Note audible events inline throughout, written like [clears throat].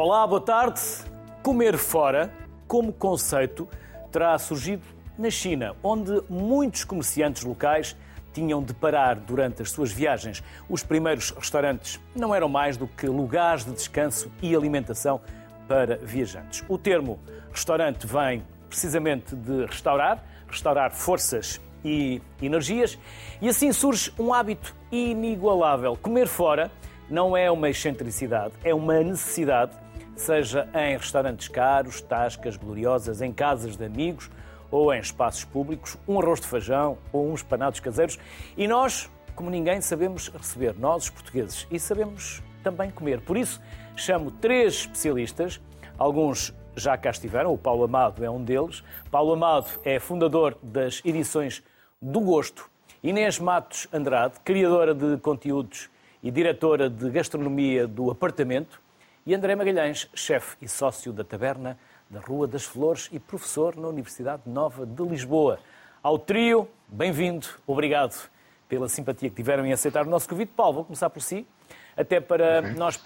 Olá, boa tarde. Comer fora, como conceito, terá surgido na China, onde muitos comerciantes locais tinham de parar durante as suas viagens. Os primeiros restaurantes não eram mais do que lugares de descanso e alimentação para viajantes. O termo restaurante vem precisamente de restaurar, restaurar forças e energias, e assim surge um hábito inigualável. Comer fora não é uma excentricidade, é uma necessidade, seja em restaurantes caros, tascas gloriosas, em casas de amigos ou em espaços públicos, um arroz de feijão ou uns panados caseiros. E nós, como ninguém, sabemos receber, nós os portugueses, e sabemos também comer. Por isso, chamo três especialistas, alguns já cá estiveram, o Paulo Amado é um deles. Paulo Amado é fundador das edições do Gosto. Inês Matos Andrade, criadora de conteúdos e diretora de gastronomia do Apartamento. E André Magalhães, chefe e sócio da Taberna da Rua das Flores e professor na Universidade Nova de Lisboa. Ao trio, bem-vindo, obrigado pela simpatia que tiveram em aceitar o nosso convite. Paulo, vou começar por si, até para nós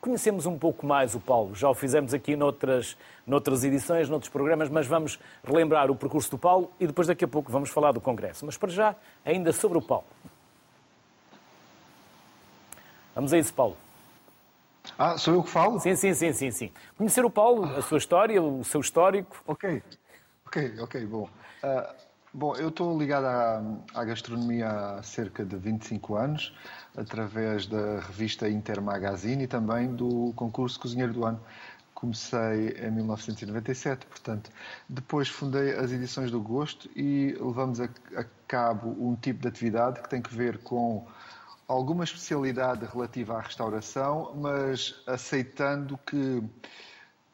conhecermos um pouco mais o Paulo. Já o fizemos aqui noutras, noutras edições, noutros programas, mas vamos relembrar o percurso do Paulo e depois daqui a pouco vamos falar do Congresso. Mas para já, ainda sobre o Paulo. Vamos a isso, Paulo. Ah, sou eu que falo? Sim, sim, sim, sim, sim. Conhecer o Paulo, a sua história, o seu histórico. Ok, ok, ok, bom. Uh, bom, eu estou ligado à, à, gastronomia há cerca de 25 anos, através da revista Inter Magazine e também do concurso Cozinheiro do Ano. Comecei em 1997, portanto, depois fundei as edições do Gosto e levamos a, a cabo um tipo de atividade que tem que ver com alguma especialidade relativa à restauração, mas aceitando que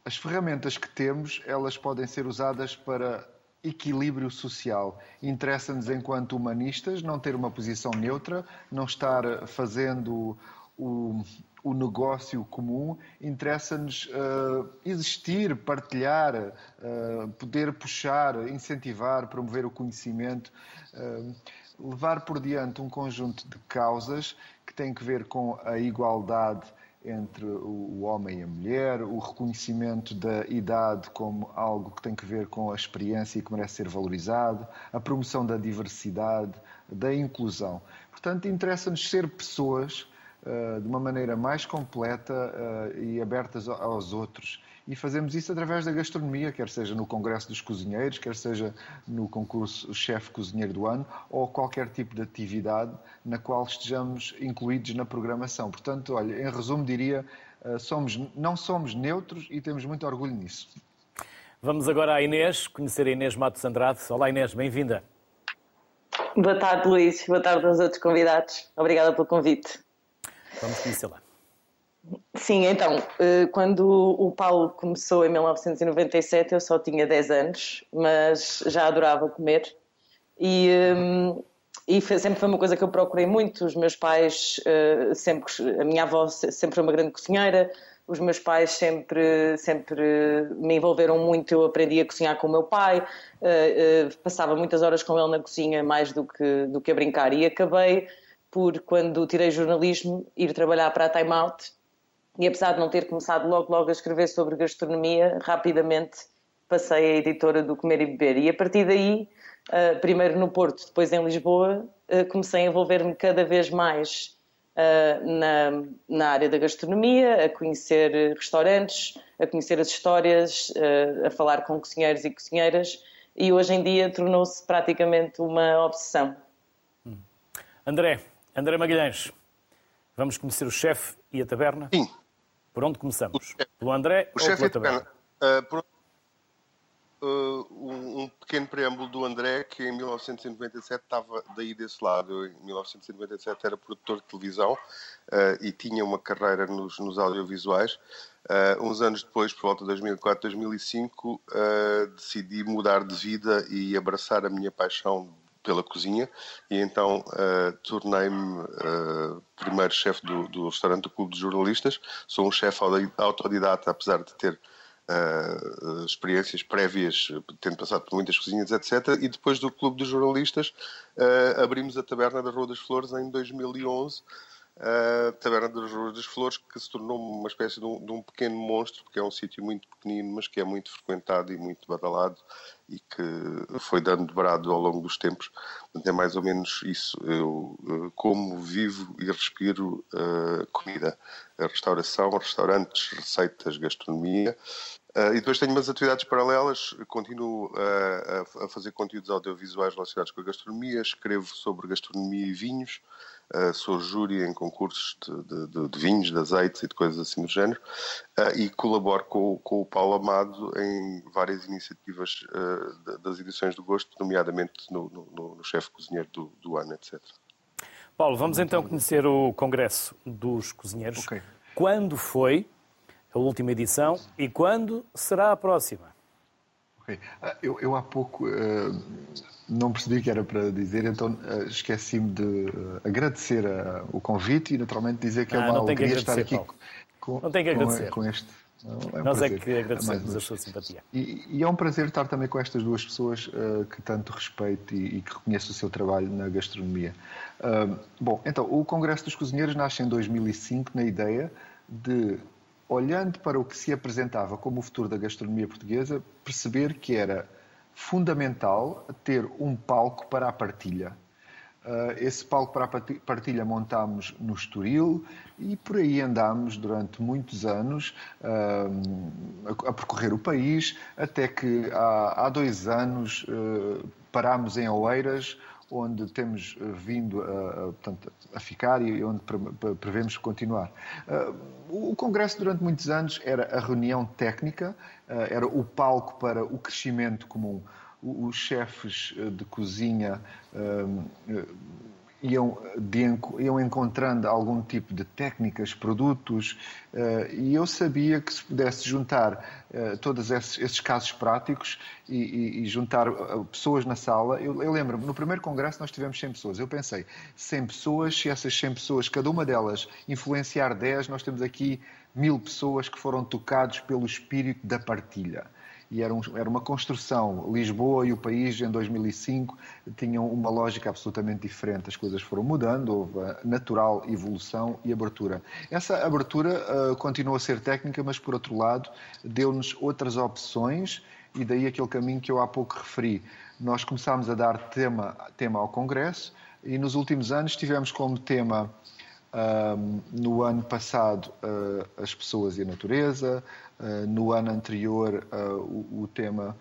as ferramentas que temos, elas podem ser usadas para equilíbrio social. Interessa-nos, enquanto humanistas, não ter uma posição neutra, não estar fazendo o, o negócio comum, interessa-nos uh, existir, partilhar, uh, poder puxar, incentivar, promover o conhecimento. Uh, levar por diante um conjunto de causas que têm que ver com a igualdade entre o homem e a mulher, o reconhecimento da idade como algo que tem que ver com a experiência e que merece ser valorizado, a promoção da diversidade, da inclusão. Portanto, interessa-nos ser pessoas uh, de uma maneira mais completa uh, e abertas aos outros e fazemos isso através da gastronomia, quer seja no Congresso dos Cozinheiros, quer seja no concurso Chefe Cozinheiro do Ano ou qualquer tipo de atividade na qual estejamos incluídos na programação. Portanto, olha, em resumo diria, eh, somos, não somos neutros e temos muito orgulho nisso. Vamos agora à Inês, conhecer a Inês Matos Andrade. Olá Inês, bem-vinda. Boa tarde, Luís. Boa tarde aos outros convidados. Obrigada pelo convite. Vamos conhecê-la. Sim, então, eh, quando o Paulo começou em 1997, eu só tinha 10 anos, mas já adorava comer. E, ehm, e sempre foi uma coisa que eu procurei muito. Os meus pais, eh, sempre, a minha avó sempre foi uma grande cozinheira, os meus pais sempre, sempre me envolveram muito. Eu aprendi a cozinhar com o meu pai, eh, passava muitas horas com ele na cozinha, mais do que, do que a brincar. E acabei por, quando tirei jornalismo, ir trabalhar para a Time Out e apesar de não ter começado logo logo a escrever sobre gastronomia, rapidamente passei a editora do Comer e Beber. E a partir daí, uh, primeiro no Porto, depois em Lisboa, uh, comecei a envolver-me cada vez mais uh, na, na área da gastronomia, a conhecer restaurantes, a conhecer as histórias, a falar com cozinheiros e cozinheiras. E hoje em dia tornou-se praticamente uma obsessão. André, André Magalhães, vamos conhecer o chefe e a taberna? Sim. Por onde começamos? Pelo André o ou pela taberna? Uh, por, uh, um, um, pequeno preâmbulo do André, que em 1997 estava daí desse lado. Eu, em 1997 era produtor de televisão uh, e tinha uma carreira nos, nos audiovisuais. uns anos depois, por volta de 2004, 2005, decidi mudar de vida e abraçar a minha paixão pela cozinha e então uh, tornei-me uh, primeiro chefe do, do, restaurante do Clube de Jornalistas. Sou um chefe autodidata, apesar de ter uh, experiências prévias, tendo passado por muitas cozinhas, etc. E depois do Clube de Jornalistas abrimos a Taberna da Rua das Flores em 2011. A Taberna das Ruas das Flores, que se tornou uma espécie de um, de um pequeno monstro, porque é um sítio muito pequenino, mas que é muito frequentado e muito badalado e que foi dando de brado ao longo dos tempos. Portanto, é mais ou menos isso. Eu uh, como, vivo e respiro uh, comida. A restauração, restaurantes, receitas, gastronomia. Uh, e depois tenho umas atividades paralelas, continuo a, a fazer conteúdos audiovisuais relacionados com a gastronomia, escrevo sobre gastronomia e vinhos, Uh, sou júri em concursos de, de, de, vinhos, de azeites e de coisas assim do género, uh, e colaboro com, com, o Paulo Amado em várias iniciativas uh, das edições do Gosto, nomeadamente no, no, no chefe cozinheiro do, do, ano, etc. Paulo, vamos então conhecer o Congresso dos Cozinheiros. Okay. Quando foi a última edição e quando será a próxima? Okay. Eu, eu, há pouco não percebi que era para dizer, então uh, esqueci-me de uh, agradecer uh, o convite e naturalmente dizer que é ah, uma alegria estar aqui com, não tem que agradecer. Com, com este. É um Nós é prazer. é que agradecemos a sua simpatia. E, e, é um prazer estar também com estas duas pessoas que tanto respeito e, e, que reconheço o seu trabalho na gastronomia. bom, então, o Congresso dos Cozinheiros nasce em 2005 na ideia de olhando para o que se apresentava como o futuro da gastronomia portuguesa, perceber que era fundamental ter um palco para a partilha. Uh, esse palco para a partilha montámos no Estoril e por aí andámos durante muitos anos uh, a, percorrer o país, até que há, dois anos uh, parámos em Oeiras, onde temos eh, vindo a, a, portanto, a ficar e onde prevemos continuar. Eh, o Congresso, durante muitos anos, era a reunião técnica, eh, era o palco para o crescimento comum. Os chefes de cozinha iam, de, iam encontrando algum tipo de técnicas, produtos, uh, e eu sabia que se pudesse juntar uh, todos esses, esses, casos práticos e, e, e juntar uh, pessoas na sala. Eu, eu lembro-me, no primeiro congresso nós tivemos 100 pessoas. Eu pensei, 100 pessoas, se essas 100 pessoas, cada uma delas influenciar 10, nós temos aqui mil pessoas que foram tocados pelo espírito da partilha e era, um, era, uma construção. Lisboa e o país, em 2005, tinham uma lógica absolutamente diferente. As coisas foram mudando, houve natural evolução e abertura. Essa abertura uh, continuou a ser técnica, mas, por outro lado, deu-nos outras opções e daí aquele caminho que eu há pouco referi. Nós começámos a dar tema, tema ao Congresso e nos últimos anos tivemos como tema um, no ano passado, uh, as pessoas e a natureza. Uh, no ano anterior, uh, o, o, tema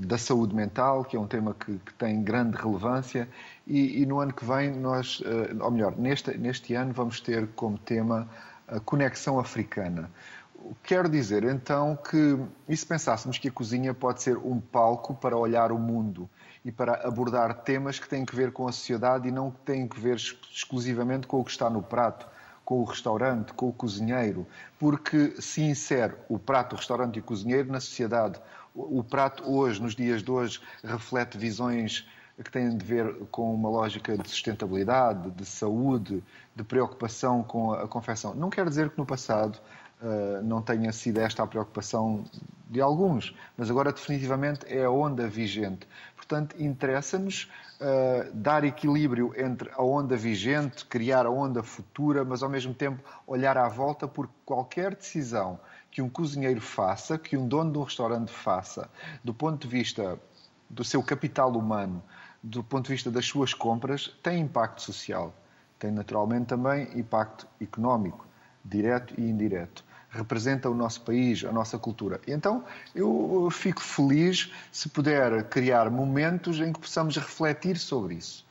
da saúde mental, que é um tema que, que tem grande relevância. E, e, no ano que vem, nós, ou melhor, neste, neste ano, vamos ter como tema a conexão africana. Quero dizer, então, que e se pensássemos que a cozinha pode ser um palco para olhar o mundo e para abordar temas que têm que ver com a sociedade e não que têm que ver exclusivamente com o que está no prato, com o restaurante, com o cozinheiro, porque se insere o prato, o restaurante e o cozinheiro na sociedade. O prato hoje, nos dias de hoje, reflete visões que têm de ver com uma lógica de sustentabilidade, de saúde, de preocupação com a confecção. Não quer dizer que no passado uh, não tenha sido esta a preocupação de alguns, mas agora definitivamente é a onda vigente. Portanto, interessa-nos uh, dar equilíbrio entre a onda vigente, criar a onda futura, mas ao mesmo tempo olhar à volta, porque qualquer decisão que um cozinheiro faça, que um dono de um restaurante faça, do ponto de vista do seu capital humano, do ponto de vista das suas compras, tem impacto social. Tem naturalmente também impacto económico, direto e indireto representa o nosso país, a nossa cultura. Então, eu fico feliz se puder criar momentos em que possamos refletir sobre isso.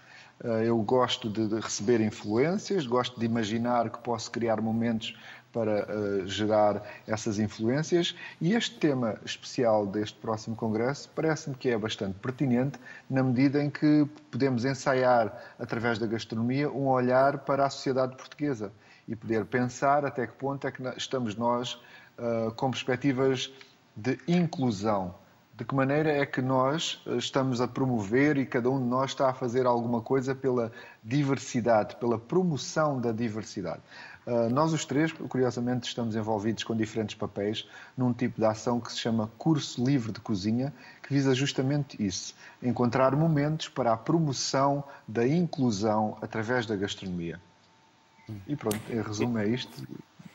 Eh, eu gosto de receber influências, gosto de imaginar que posso criar momentos para uh, gerar essas influências e este tema especial deste próximo congresso parece-me que é bastante pertinente na medida em que podemos ensaiar através da gastronomia um olhar para a sociedade portuguesa e poder pensar até que ponto é que estamos nós uh, com perspectivas de inclusão. De que maneira é que nós uh, estamos a promover e cada um de nós está a fazer alguma coisa pela diversidade, pela promoção da diversidade. Uh, nós os três, curiosamente, estamos envolvidos com diferentes papéis num tipo de ação que se chama Curso Livre de Cozinha, que visa justamente isso: encontrar momentos para a promoção da inclusão através da gastronomia. E pronto, em resumo é isto.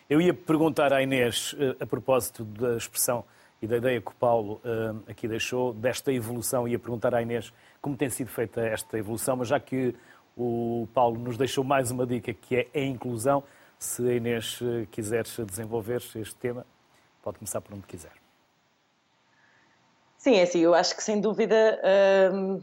Eu ia perguntar à Inês, eh, a propósito da expressão e da ideia que o Paulo uh, aqui deixou, desta evolução, ia perguntar à Inês como tem sido feita esta evolução, mas já que o Paulo nos deixou mais uma dica que é a inclusão, se a Inês eh, quiser desenvolver este tema, pode começar por onde quiser. Sim, é assim, eu acho que sem dúvida hum,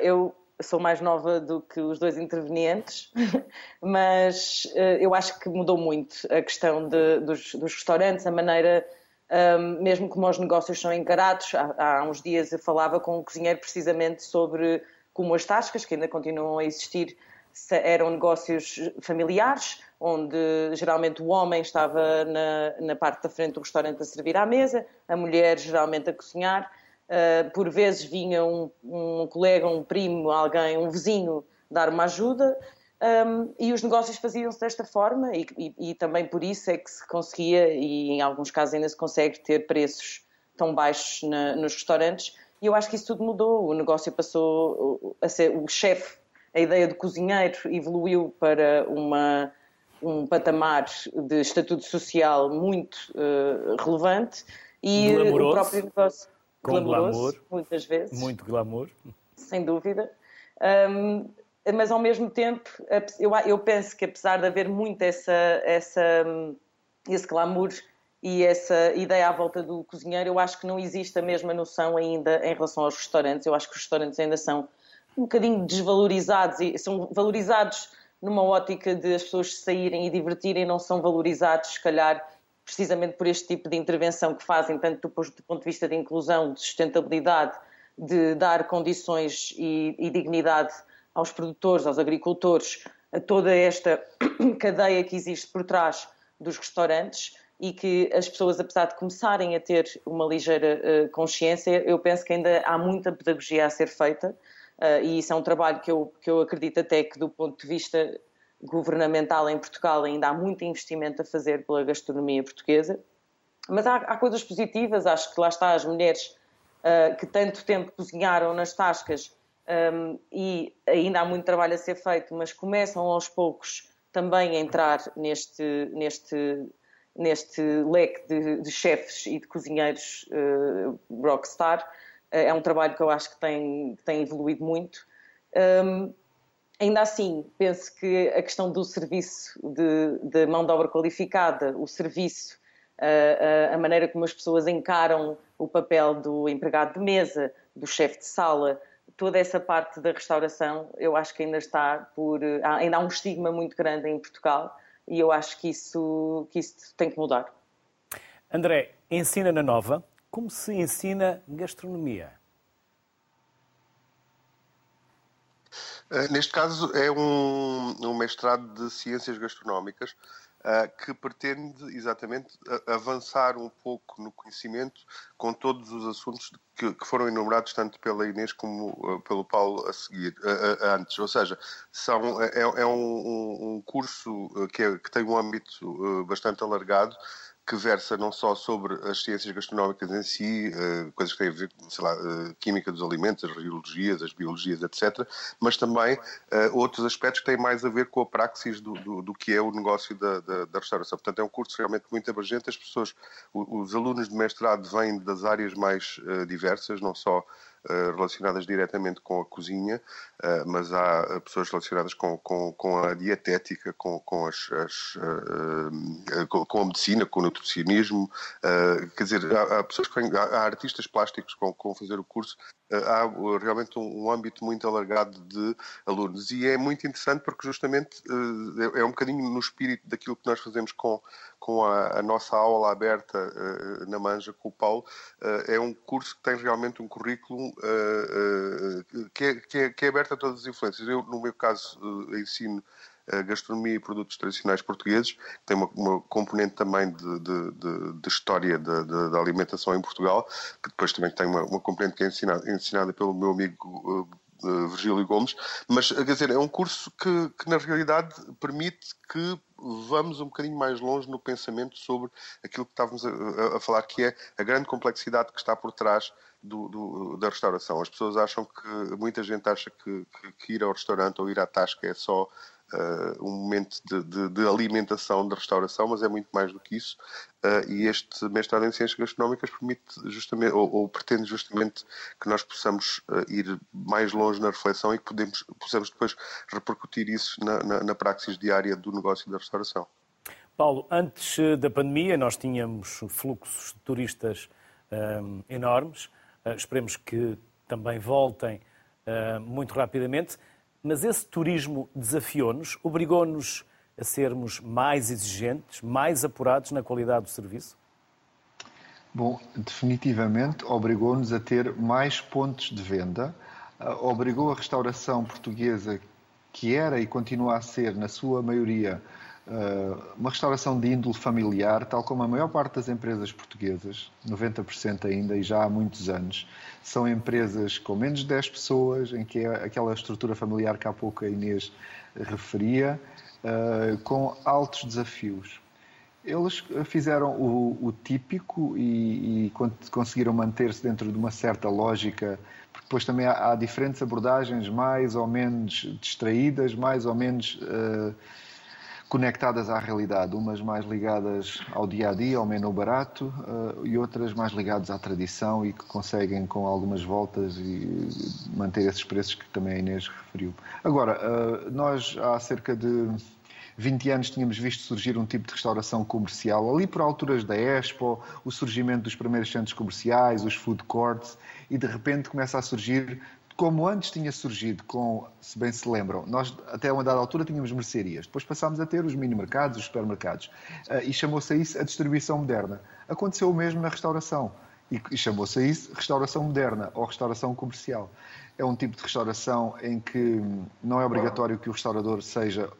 eu sou mais nova do que os dois intervenientes, [laughs] mas uh, eu acho que mudou muito a questão de, dos, dos, restaurantes, a maneira, um, mesmo como os negócios são encarados. Há, há, uns dias eu falava com um cozinheiro precisamente sobre como as tascas, que ainda continuam a existir, eram negócios familiares, onde geralmente o homem estava na, na parte da frente do restaurante a servir à mesa, a mulher geralmente a cozinhar. Uh, por vezes vinha um, um, colega, um primo, alguém, um vizinho dar uma ajuda um, e os negócios faziam-se desta forma e, e, e, também por isso é que se conseguia e em alguns casos ainda se consegue ter preços tão baixos na, nos restaurantes e eu acho que isso tudo mudou, o negócio passou a ser o chefe, a ideia de cozinheiro evoluiu para uma, um patamar de estatuto social muito uh, relevante e Glamouroso. o próprio negócio com glamour, muitas vezes. Muito glamour. Sem dúvida. Um, mas ao mesmo tempo, eu, eu penso que apesar de haver muito essa, essa, esse glamour e essa ideia à volta do cozinheiro, eu acho que não existe a mesma noção ainda em relação aos restaurantes. Eu acho que os restaurantes ainda são um bocadinho desvalorizados e são valorizados numa ótica de as pessoas saírem e divertirem, não são valorizados, se calhar, precisamente por este tipo de intervenção que fazem, tanto do ponto de vista de inclusão, de sustentabilidade, de dar condições e, e dignidade aos produtores, aos agricultores, a toda esta [clears throat] cadeia que existe por trás dos restaurantes e que as pessoas, apesar de começarem a ter uma ligeira uh, consciência, eu penso que ainda há muita pedagogia a ser feita uh, e isso é um trabalho que eu, que eu acredito até que, do ponto de vista governamental em Portugal ainda há muito investimento a fazer pela gastronomia portuguesa, mas há, há coisas positivas, acho que lá está as mulheres uh, que tanto tempo cozinharam nas tascas um, e ainda há muito trabalho a ser feito, mas começam aos poucos também a entrar neste, neste, neste leque de, de chefes e de cozinheiros uh, rockstar. Uh, é um trabalho que eu acho que tem, tem evoluído muito. Um, Ainda assim, penso que a questão do serviço de, de mão de obra qualificada, o serviço, a, a, maneira como as pessoas encaram o papel do empregado de mesa, do chefe de sala, toda essa parte da restauração, eu acho que ainda está por. Ainda há um estigma muito grande em Portugal e eu acho que isso, que isso tem que mudar. André, ensina na Nova como se ensina gastronomia. Neste caso, é um, um mestrado de Ciências Gastronómicas uh, que pretende exatamente avançar um pouco no conhecimento com todos os assuntos que, que foram enumerados tanto pela Inês como uh, pelo Paulo a seguir, uh, antes. Ou seja, são, é, é um, um, curso que, é, que tem um âmbito bastante alargado que versa não só sobre as ciências gastronómicas em si, uh, coisas que têm a ver com, sei lá, uh, química dos alimentos, as radiologias, as biologias, etc., mas também uh, outros aspectos que têm mais a ver com a praxis do, do, do que é o negócio da, da, da, restauração. Portanto, é um curso realmente muito abrangente. As pessoas, os, os alunos de mestrado vêm das áreas mais diversas, não só eh, relacionadas diretamente com a cozinha, eh, mas há eh, pessoas relacionadas com, com, com a dietética, com, com, as, as com a medicina, com o nutricionismo. Quer dizer, há, pessoas que há, artistas plásticos que vão fazer o curso há realmente um, âmbito muito alargado de alunos e é muito interessante porque justamente uh, é um bocadinho no espírito daquilo que nós fazemos com, com a, a nossa aula aberta na Manja com o Paulo, é um curso que tem realmente um currículo que é, que, é, que, é, aberto a todas as influências. Eu, no meu caso, ensino gastronomia e produtos tradicionais portugueses, tem uma, uma componente também de, de, de, de história da alimentação em Portugal, que depois também tem uma, uma componente que é ensinada, ensinada pelo meu amigo uh, Virgílio Gomes, mas quer dizer, é um curso que, que na realidade permite que vamos um bocadinho mais longe no pensamento sobre aquilo que estávamos a, a, falar, que é a grande complexidade que está por trás do, do, da restauração. As pessoas acham que, muita gente acha que, que, que, ir ao restaurante ou ir à tasca é só um momento de, de, de, alimentação, de restauração, mas é muito mais do que isso. Uh, e este mestrado em Ciências Gastronómicas permite justamente, ou, ou pretende justamente que nós possamos uh, ir mais longe na reflexão e que podemos, possamos depois repercutir isso na, na, na praxis diária do negócio da restauração. Paulo, antes da pandemia nós tínhamos fluxos de turistas um, enormes, uh, esperemos que também voltem uh, muito rapidamente. Mas esse turismo desafiou-nos, obrigou-nos a sermos mais exigentes, mais apurados na qualidade do serviço? Bom, definitivamente obrigou-nos a ter mais pontos de venda, ah, obrigou a restauração portuguesa, que era e continua a ser, na sua maioria, uma restauração de índole familiar, tal como a maior parte das empresas portuguesas, 90% ainda e já há muitos anos, são empresas com menos de 10 pessoas, em que é aquela estrutura familiar que há pouco a Inês referia, ah, com altos desafios. Eles fizeram o, o típico e, e conseguiram manter-se dentro de uma certa lógica, porque depois também há, há, diferentes abordagens, mais ou menos distraídas, mais ou menos. Uh, conectadas à realidade, umas mais ligadas ao dia a dia, ao menu barato, uh, e outras mais ligadas à tradição e que conseguem, com algumas voltas, e manter esses preços que também a Inês referiu. Agora, uh, nós há cerca de 20 anos tínhamos visto surgir um tipo de restauração comercial, ali por alturas da Expo, o surgimento dos primeiros centros comerciais, os food courts, e de repente começa a surgir como antes tinha surgido com, se bem se lembram, nós até uma dada altura tínhamos mercearias, depois passámos a ter os mini-mercados, os supermercados, uh, e chamou-se a isso a distribuição moderna. Aconteceu o mesmo na restauração, e, chamou-se a isso restauração moderna ou restauração comercial. É um tipo de restauração em que não é obrigatório que o restaurador seja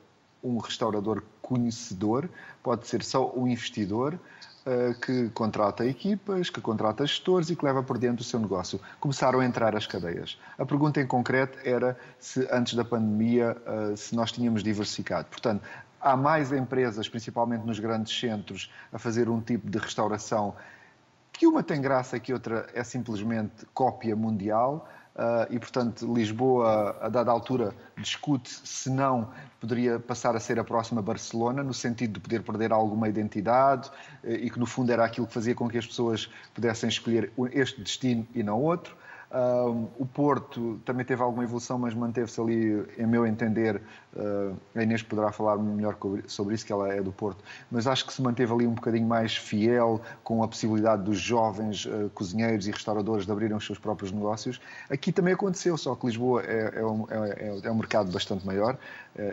um restaurador conhecedor, pode ser só um investidor, que contrata equipas, que contrata gestores e que leva por dentro o seu negócio. Começaram a entrar as cadeias. A pergunta em concreto era se antes da pandemia eh, se nós tínhamos diversificado. Portanto, há mais empresas, principalmente nos grandes centros, a fazer um tipo de restauração que uma tem graça, que outra é simplesmente cópia mundial. Uh, e, portanto, Lisboa, a dada altura, discute se não poderia passar a ser a próxima Barcelona, no sentido de poder perder alguma identidade uh, e que, no fundo, era aquilo que fazia com que as pessoas pudessem escolher este destino e não outro. Uh, o Porto também teve alguma evolução, mas manteve-se ali, em meu entender, uh, a Inês poderá falar melhor sobre isso, que ela é do Porto, mas acho que se manteve ali um bocadinho mais fiel com a possibilidade dos jovens uh, cozinheiros e restauradores de abrirem os seus próprios negócios. Aqui também aconteceu, só que Lisboa é, é, um, é, é um mercado bastante maior,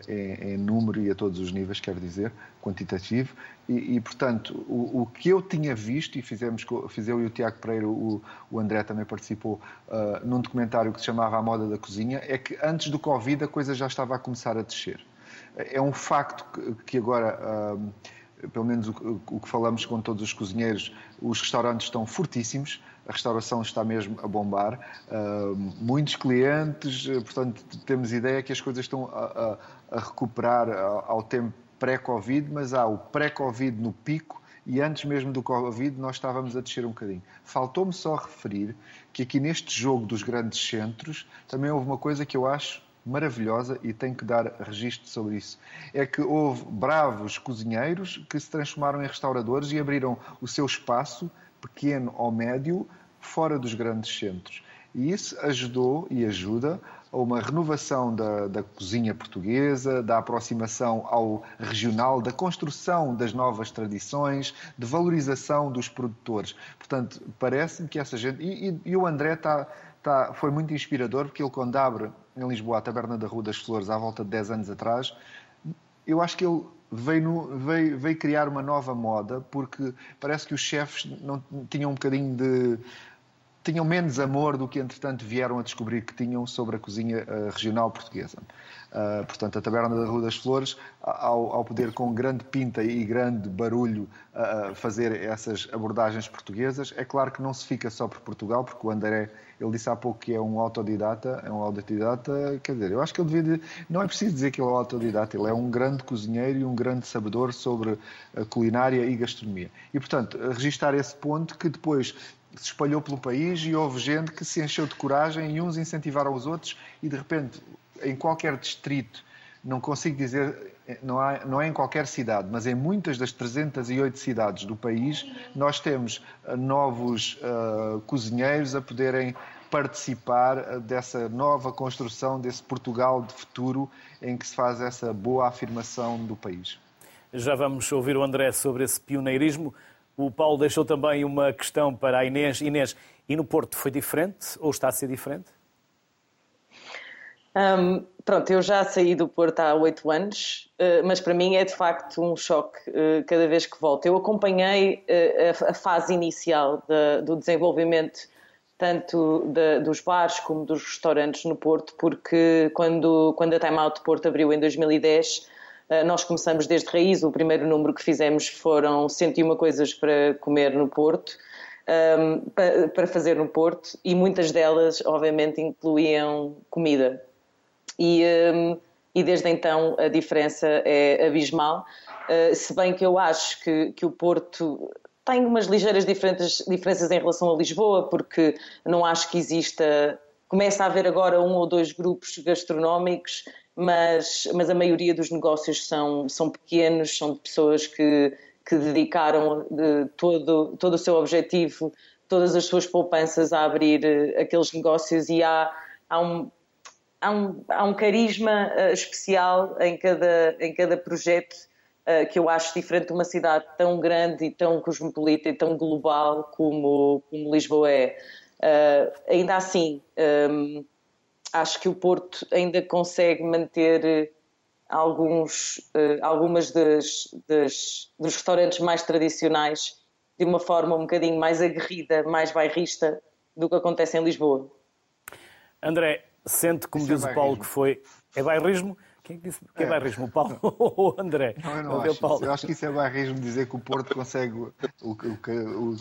em, número e a todos os níveis, quero dizer, quantitativo, e, e, portanto, o, o, que eu tinha visto, e fizemos, fiz eu e o Tiago Pereira, o, o André também participou, uh, num documentário que se chamava A Moda da Cozinha, é que antes do Covid a coisa já estava a começar a descer. É um facto que, que agora, uh, pelo menos o, o, que falamos com todos os cozinheiros, os restaurantes estão fortíssimos, a restauração está mesmo a bombar, uh, muitos clientes, portanto, temos ideia que as coisas estão a, a, a recuperar ao, ao tempo pré-Covid, mas há o pré-Covid no pico e antes mesmo do Covid nós estávamos a descer um bocadinho. Faltou-me só referir que aqui neste jogo dos grandes centros também houve uma coisa que eu acho maravilhosa e tenho que dar registro sobre isso. É que houve bravos cozinheiros que se transformaram em restauradores e abriram o seu espaço, pequeno ou médio, fora dos grandes centros. E isso ajudou e ajuda a uma renovação da, da, cozinha portuguesa, da aproximação ao regional, da construção das novas tradições, de valorização dos produtores. Portanto, parece-me que essa gente. E, e, e o André está. Tá, foi muito inspirador, porque ele, quando abre em Lisboa a Taberna da Rua das Flores, há volta de 10 anos atrás, eu acho que ele veio, no, veio, veio criar uma nova moda, porque parece que os chefes não tinham um bocadinho de tinham menos amor do que, entretanto, vieram a descobrir que tinham sobre a cozinha uh, regional portuguesa. Uh, portanto, a Taberna da Rua das Flores, ao, ao poder com grande pinta e grande barulho uh, fazer essas abordagens portuguesas, é claro que não se fica só por Portugal, porque o André, ele disse há pouco que é um autodidata, é um autodidata, quer dizer, eu acho que ele devia, não é preciso dizer que ele é um autodidata, ele é um grande cozinheiro e um grande sabedor sobre culinária e gastronomia. E, portanto, registar esse ponto que depois se espalhou pelo país e houve gente que se encheu de coragem e uns incentivaram os outros e de repente em qualquer distrito não consigo dizer, não, há, não é em qualquer cidade, mas em muitas das 308 cidades do país, nós temos uh, novos uh, cozinheiros a poderem participar uh, dessa nova construção, desse Portugal de futuro em que se faz essa boa afirmação do país. Já vamos ouvir o André sobre esse pioneirismo. O Paulo deixou também uma questão para a Inês. Inês, e no Porto foi diferente ou está a ser diferente? Um, pronto, eu já saí do Porto há oito anos, uh, mas para mim é de facto um choque uh, cada vez que volto. Eu acompanhei uh, a, fase inicial do desenvolvimento tanto de, dos bares como dos restaurantes no Porto, porque quando, quando a Time Out Porto abriu em 2010, nós começamos desde raiz. O primeiro número que fizemos foram 101 coisas para comer no Porto um, para, para fazer no Porto e muitas delas, obviamente, incluíam comida. E, um, e desde então a diferença é abismal. Uh, se bem que eu acho que, que o Porto tem umas ligeiras diferentes, diferenças em relação a Lisboa, porque não acho que exista. Começa a haver agora um ou dois grupos gastronómicos, mas, mas a maioria dos negócios são, são pequenos, são de pessoas que, que dedicaram de todo, todo o seu objetivo, todas as suas poupanças a abrir eh, aqueles negócios e há, há, um, há, um, há um carisma uh, especial em cada, em cada projeto que eu acho diferente de uma cidade tão grande e tão cosmopolita e tão global como, como Lisboa é. Uh, ainda assim, um, ehm, acho que o Porto ainda consegue manter alguns, uh, algumas das, das, dos restaurantes mais tradicionais de uma forma um bocadinho mais aguerrida, mais bairrista do que acontece em Lisboa. André, sente, como Isso diz é o Paulo, que foi. É bairrismo? Quem é que disse que é, bairrismo? O Paulo ou o André? Não, eu não acho. Paulo. Eu acho que isso é bairrismo dizer que o Porto consegue o, o, o,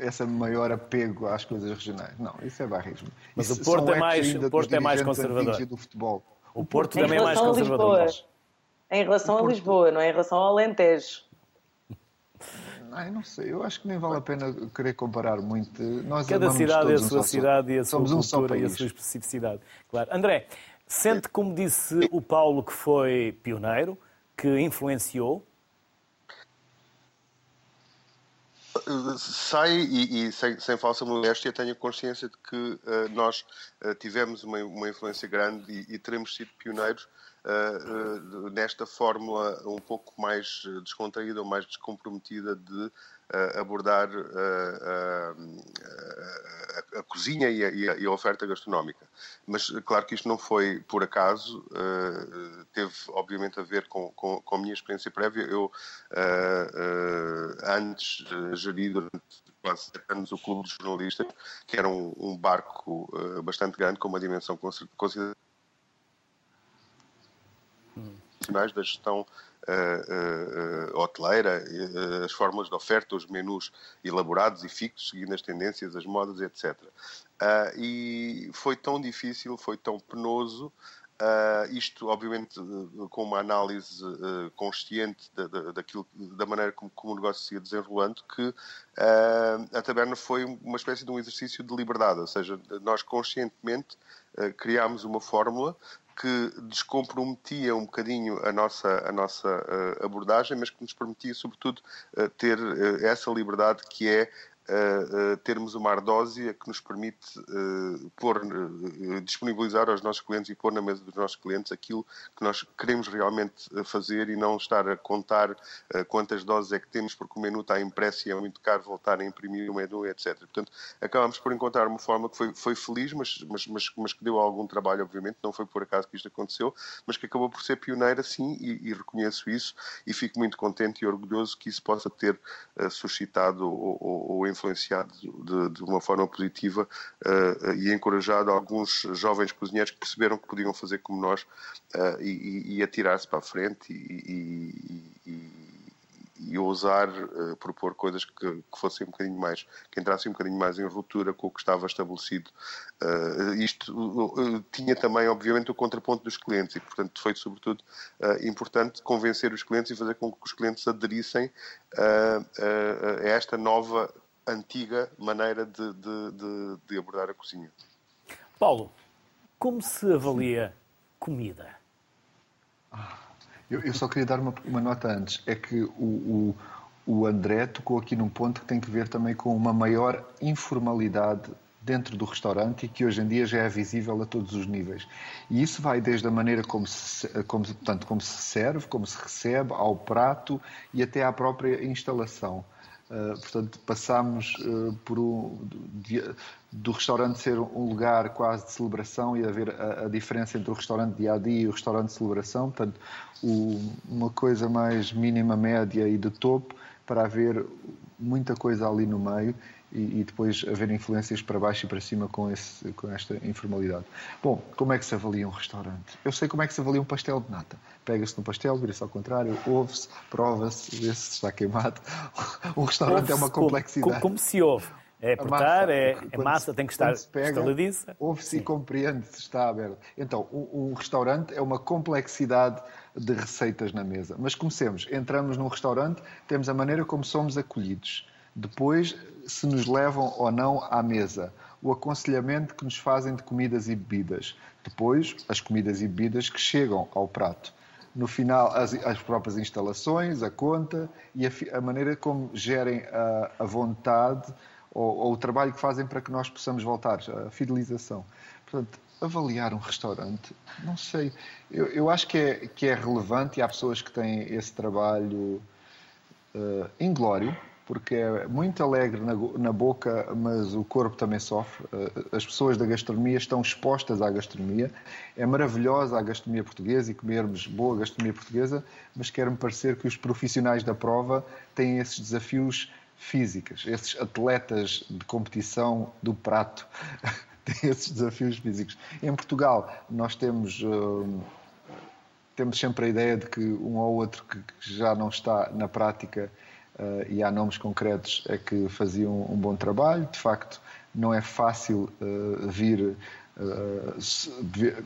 essa maior apego às coisas regionais. Não, isso é bairrismo. Mas isso o Porto é mais, o Porto é mais conservador. Do futebol. O Porto também é mais conservador. Em relação a Lisboa, não é? Em relação ao Alentejo. Ai, não sei, eu acho que nem vale a pena querer comparar muito. Nós Cada cidade é a sua um cidade e a sua cultura um e a sua especificidade. Claro. André, sente, como disse o Paulo, que foi pioneiro, que influenciou? Sai, e, e sem, sem, falsa modéstia, tenho consciência de que uh, nós uh, tivemos uma, uma, influência grande e, e teremos sido pioneiros uh, nesta fórmula um pouco mais descontraída ou mais descomprometida de abordar a, a, cozinha e a, e a, oferta gastronómica. Mas claro que isto não foi por acaso, teve obviamente a ver com, com, com a minha experiência prévia. Eu antes geri durante quase sete anos o Clube de Jornalistas, que era um, um barco bastante grande, com uma dimensão considerável da gestão uh, uh, hoteleira, as fórmulas de oferta, os menus elaborados e fixos, seguindo as tendências, as modas, etc. e foi tão difícil, foi tão penoso Uh, isto, obviamente, com uma análise uh, consciente da, da, daquilo, da maneira como, como, o negócio se ia desenrolando, que a taberna foi uma espécie de um exercício de liberdade, ou seja, nós conscientemente criámos uma fórmula que descomprometia um bocadinho a nossa, a nossa uh, abordagem, mas que nos permitia, sobretudo, uh, ter uh, essa liberdade que é uh, termos uma ardósia que nos permite uh, pôr, uh, disponibilizar aos nossos clientes e pôr na mesa dos nossos clientes aquilo que nós queremos realmente fazer e não estar a contar quantas doses é que temos porque o menu está impresso e é muito caro voltar a imprimir o menu, etc. Portanto, acabamos por encontrar uma forma que foi, foi feliz, mas, mas, mas, mas, que deu algum trabalho, obviamente, não foi por acaso que isto aconteceu, mas que acabou por ser pioneira, sim, e, e reconheço isso e fico muito contente e orgulhoso que isso possa ter suscitado ou, ou influenciado de, de uma forma positiva uh, e encorajado alguns jovens cozinheiros que perceberam que podiam fazer como nós uh, e, e atirar-se para a frente e, e e ousar uh, propor coisas que, que, fossem um bocadinho mais, que entrassem um bocadinho mais em ruptura com o que estava estabelecido. Isto tinha também, obviamente, o contraponto dos clientes e, portanto, foi sobretudo importante convencer os clientes e fazer com que os clientes aderissem a esta nova antiga maneira de, de, de, de abordar a cozinha. Paulo, como se avalia comida? Eu, eu, só queria dar uma, uma, nota antes. É que o, o, o André tocou aqui num ponto que tem que ver também com uma maior informalidade dentro do restaurante e que hoje em dia já é visível a todos os níveis. E isso vai desde a maneira como se, como, portanto, como se serve, como se recebe, ao prato e até à própria instalação. Uh, portanto, passámos uh, por um, de, do restaurante ser um lugar quase de celebração e haver a, a diferença entre o restaurante dia a dia e o restaurante de celebração, portanto, o, uma coisa mais mínima, média e de topo, para haver muita coisa ali no meio e, e, depois haver influências para baixo e para cima com, esse, com esta informalidade. Bom, como é que se avalia um restaurante? Eu sei como é que se avalia um pastel de nata. Pega-se no pastel, vira-se ao contrário, ouve-se, prova-se, vê se está queimado. [laughs] Um restaurante é uma complexidade. Como, como, se ouve? É apertar, é, é massa, tem que estar estaladiça. Ouve-se e compreende se está aberto. Então, um, um restaurante é uma complexidade de receitas na mesa. Mas comecemos. Entramos num restaurante, temos a maneira como somos acolhidos. Depois, se nos levam ou não à mesa. O aconselhamento que nos fazem de comidas e bebidas. Depois, as comidas e bebidas que chegam ao prato. No final, as, as próprias instalações, a conta e a, a maneira como gerem a, a vontade ou, ou, o trabalho que fazem para que nós possamos voltar, a fidelização. Portanto, avaliar um restaurante, não sei. Eu, eu acho que é, que é relevante e há pessoas que têm esse trabalho uh, inglório, porque é muito alegre na, na, boca, mas o corpo também sofre. Uh, as pessoas da gastronomia estão expostas à gastronomia. É maravilhosa a gastronomia portuguesa e comermos boa gastronomia portuguesa, mas quer-me parecer que os profissionais da prova têm esses desafios físicos, esses atletas de competição do prato. [laughs] tem esses desafios físicos. Em Portugal, nós temos, uh, temos sempre a ideia de que um ou outro que, já não está na prática e há nomes concretos é que faziam um bom trabalho. De facto, não é fácil uh, vir. Uh,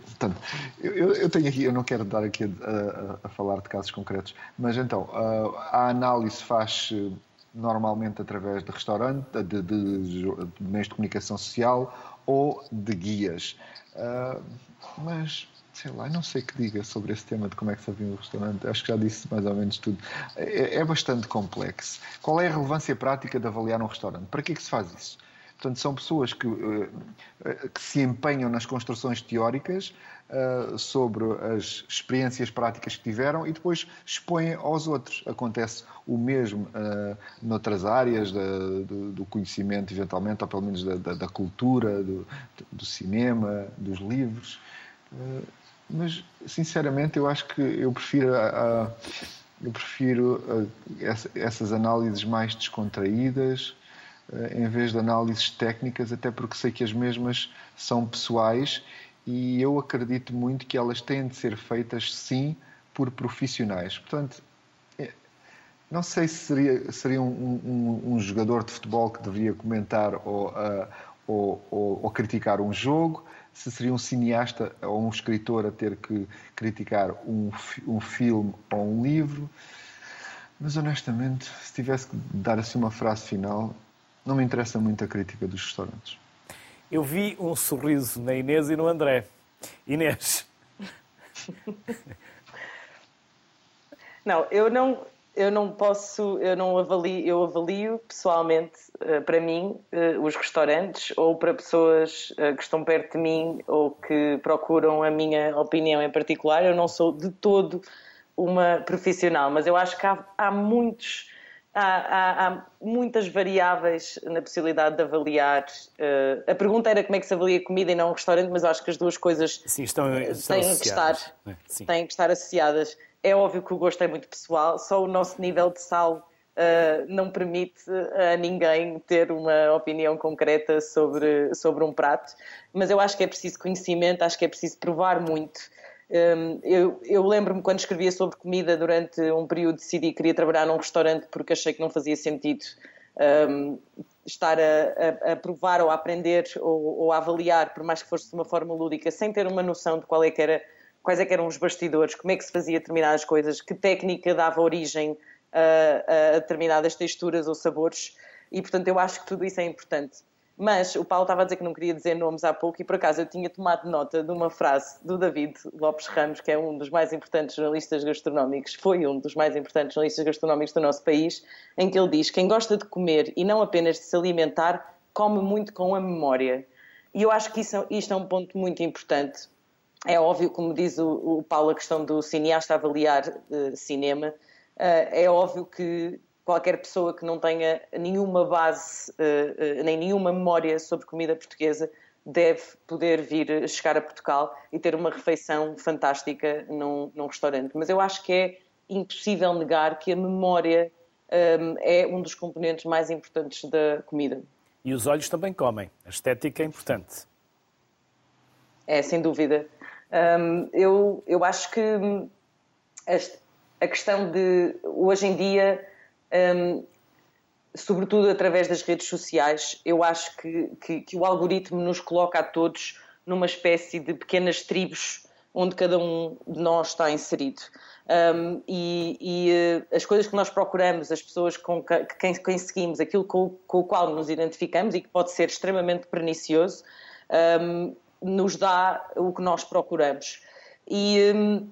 portanto, eu, eu, tenho aqui, eu não quero dar aqui a, a, a falar de casos concretos, mas então uh, a análise faz normalmente através de restaurante, de, de, de, meios de comunicação social ou de guias. Uh, mas, sei lá, não sei o que diga sobre esse tema de como é que se havia um restaurante. Acho que já disse mais ou menos tudo. É, é bastante complexo. Qual é a relevância prática de avaliar um restaurante? Para que é que se faz isso? Portanto, são pessoas que, eh, que se empenham nas construções teóricas uh, sobre as experiências práticas que tiveram e depois expõem aos outros. Acontece o mesmo noutras áreas do, conhecimento, eventualmente, ou pelo menos da, cultura, do, cinema, dos livros. Mas, sinceramente, eu acho que eu prefiro a, a eu prefiro essas análises mais descontraídas em vez de análises técnicas, até porque sei que as mesmas são pessoais e eu acredito muito que elas têm de ser feitas, sim, por profissionais. Portanto, é, não sei se seria, seria um, um, um jogador de futebol que deveria comentar ou, uh, ou, ou, ou, criticar um jogo, se seria um cineasta ou um escritor a ter que criticar um, um filme ou um livro. Mas honestamente, se tivesse que dar assim uma frase final, não me interessa muito a crítica dos restaurantes. Eu vi um sorriso na Inês e no André. Inês. [laughs] Não, eu não, eu não posso, eu não avalio, eu avalio pessoalmente, eh, para mim, eh, os restaurantes ou para pessoas eh, que estão perto de mim ou que procuram a minha opinião em particular. Eu não sou de todo uma profissional, mas eu acho que há, há muitos há, há, há, muitas variáveis na possibilidade de avaliar. Uh, a pergunta era como é que se avalia comida e não um restaurante, mas acho que as duas coisas Sim, estão, estão têm, que estar, é, têm que estar associadas. É óbvio que o gosto é muito pessoal, só o nosso nível de sal uh, não permite a ninguém ter uma opinião concreta sobre, sobre um prato, mas eu acho que é preciso conhecimento, acho que é preciso provar muito. Um, eu, eu lembro-me quando escrevia sobre comida durante um período decidi que queria trabalhar num restaurante porque achei que não fazia sentido um, estar a, a, a, provar ou a aprender ou, ou, a avaliar, por mais que fosse de uma forma lúdica, sem ter uma noção de qual é que era, quais é eram os bastidores, como é que se fazia determinadas coisas, que técnica dava origem a, a determinadas texturas ou sabores. E, portanto, eu acho que tudo isso é importante. Mas o Paulo estava a dizer que não queria dizer nomes há pouco e por acaso eu tinha tomado nota de uma frase do David Lopes Ramos, que é um dos mais importantes jornalistas gastronómicos, foi um dos mais importantes jornalistas gastronómicos do nosso país, em que ele diz: quem gosta de comer e não apenas de se alimentar, come muito com a memória. E eu acho que isso, isto é um ponto muito importante. É óbvio, como diz o, o Paulo, a questão do cineasta avaliar uh, cinema, uh, é óbvio que qualquer pessoa que não tenha nenhuma base uh, nem nenhuma memória sobre comida portuguesa deve poder vir chegar a Portugal e ter uma refeição fantástica num, num restaurante. Mas eu acho que é impossível negar que a memória um, é um dos componentes mais importantes da comida. E os olhos também comem. A estética é importante. É, sem dúvida. Um, eu, eu acho que a questão de, hoje em dia, um, sobretudo através das redes sociais, eu acho que, que, que, o algoritmo nos coloca a todos numa espécie de pequenas tribos onde cada um de nós está inserido. Um, e, e uh, as coisas que nós procuramos, as pessoas com que, quem, quem seguimos, aquilo com, com, o qual nos identificamos e que pode ser extremamente pernicioso, um, nos dá o que nós procuramos. E, um,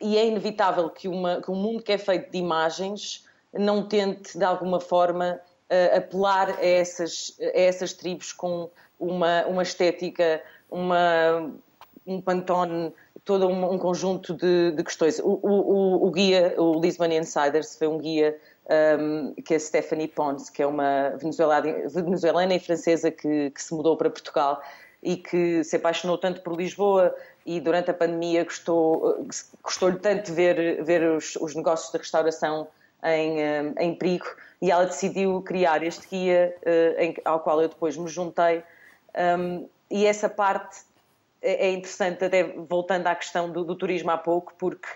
e é inevitável que, uma, que um mundo que é feito de imagens não tente, de alguma forma, uh, apelar a essas, a essas tribos com uma, uma estética, uma, um pantone, todo um, um conjunto de, de questões. O, o, o, guia, o Lisbon Insiders, foi um guia um, que é Stephanie Pons, que é uma venezuelana, venezuelana e francesa que, que, se mudou para Portugal e que se apaixonou tanto por Lisboa e durante a pandemia gostou, gostou-lhe tanto de ver, ver os, os negócios de restauração em, eh, em perigo e ela decidiu criar este guia uh, em, ao qual eu depois me juntei. Um, e essa parte é, é interessante até voltando à questão do, do turismo há pouco porque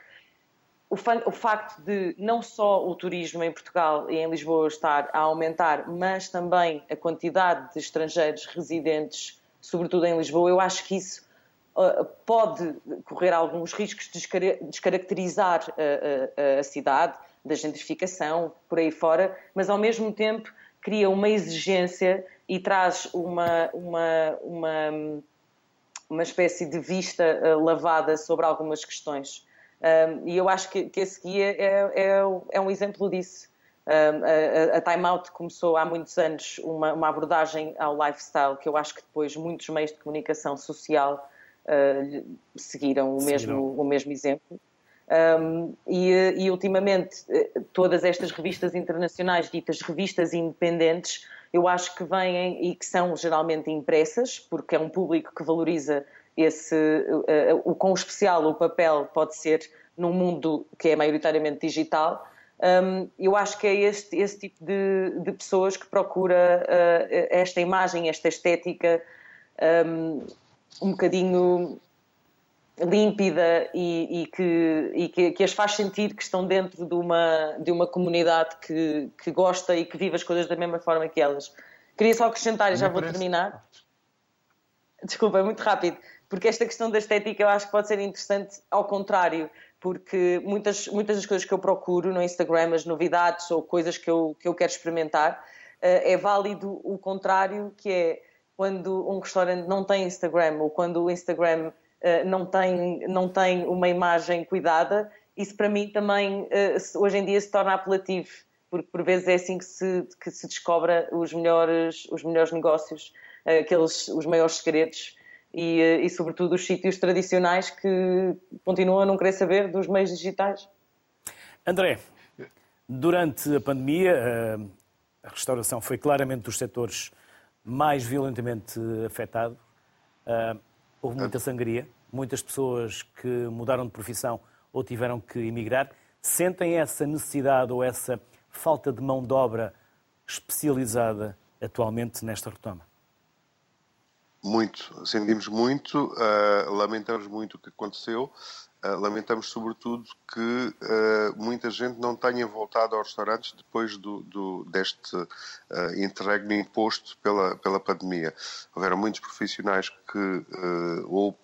o, o, facto de não só o turismo em Portugal e em Lisboa estar a aumentar, mas também a quantidade de estrangeiros residentes, sobretudo em Lisboa, eu acho que isso uh, pode correr alguns riscos de descaracterizar a, a, a cidade, da gentrificação, por aí fora, mas ao mesmo tempo cria uma exigência e traz uma, uma, uma, uma espécie de vista lavada sobre algumas questões. Um, e eu acho que, que esse guia é, é, é um exemplo disso. A, a Time Out começou há muitos anos uma, uma, abordagem ao lifestyle que eu acho que depois muitos meios de comunicação social uh, seguiram, o, seguiram. Mesmo, o mesmo exemplo. Um, e, e, ultimamente, eh, todas estas revistas internacionais, ditas revistas independentes, eu acho que vêm e que são geralmente impressas, porque é um público que valoriza esse, uh, o quão especial o papel pode ser num mundo que é maioritariamente digital. Um, eu acho que é este, esse tipo de, de pessoas que procura uh, esta imagem, esta estética um, um bocadinho límpida e, e, que, e que, que, as faz sentir que estão dentro de uma, de uma comunidade que, que gosta e que vive as coisas da mesma forma que elas. Queria só acrescentar, e já vou terminar. Desculpa, é muito rápido, porque esta questão da estética eu acho que pode ser interessante ao contrário, porque muitas, muitas das coisas que eu procuro no Instagram, as novidades ou coisas que eu, que eu quero experimentar, eh, é válido o contrário, que é quando um restaurante não tem Instagram ou quando o Instagram eh, não, tem, não tem uma imagem cuidada, isso para mim também eh, hoje em dia se torna apelativo, porque por vezes é assim que se, que se descobre os melhores, os melhores negócios, aqueles, os maiores segredos e, e sobretudo os sítios tradicionais que continuam a não querer saber dos meios digitais. André, durante a pandemia, a restauração foi claramente dos setores mais violentamente afetado. Houve muita sangria, muitas pessoas que mudaram de profissão ou tiveram que emigrar. Sentem essa necessidade ou essa falta de mão de obra especializada atualmente nesta retoma? Muito, sentimos muito, uh, lamentamos muito o que aconteceu, uh, lamentamos sobretudo que uh, muita gente não tenha voltado aos restaurantes depois do, do deste interregno imposto pela, pela pandemia. Houveram muitos profissionais que ou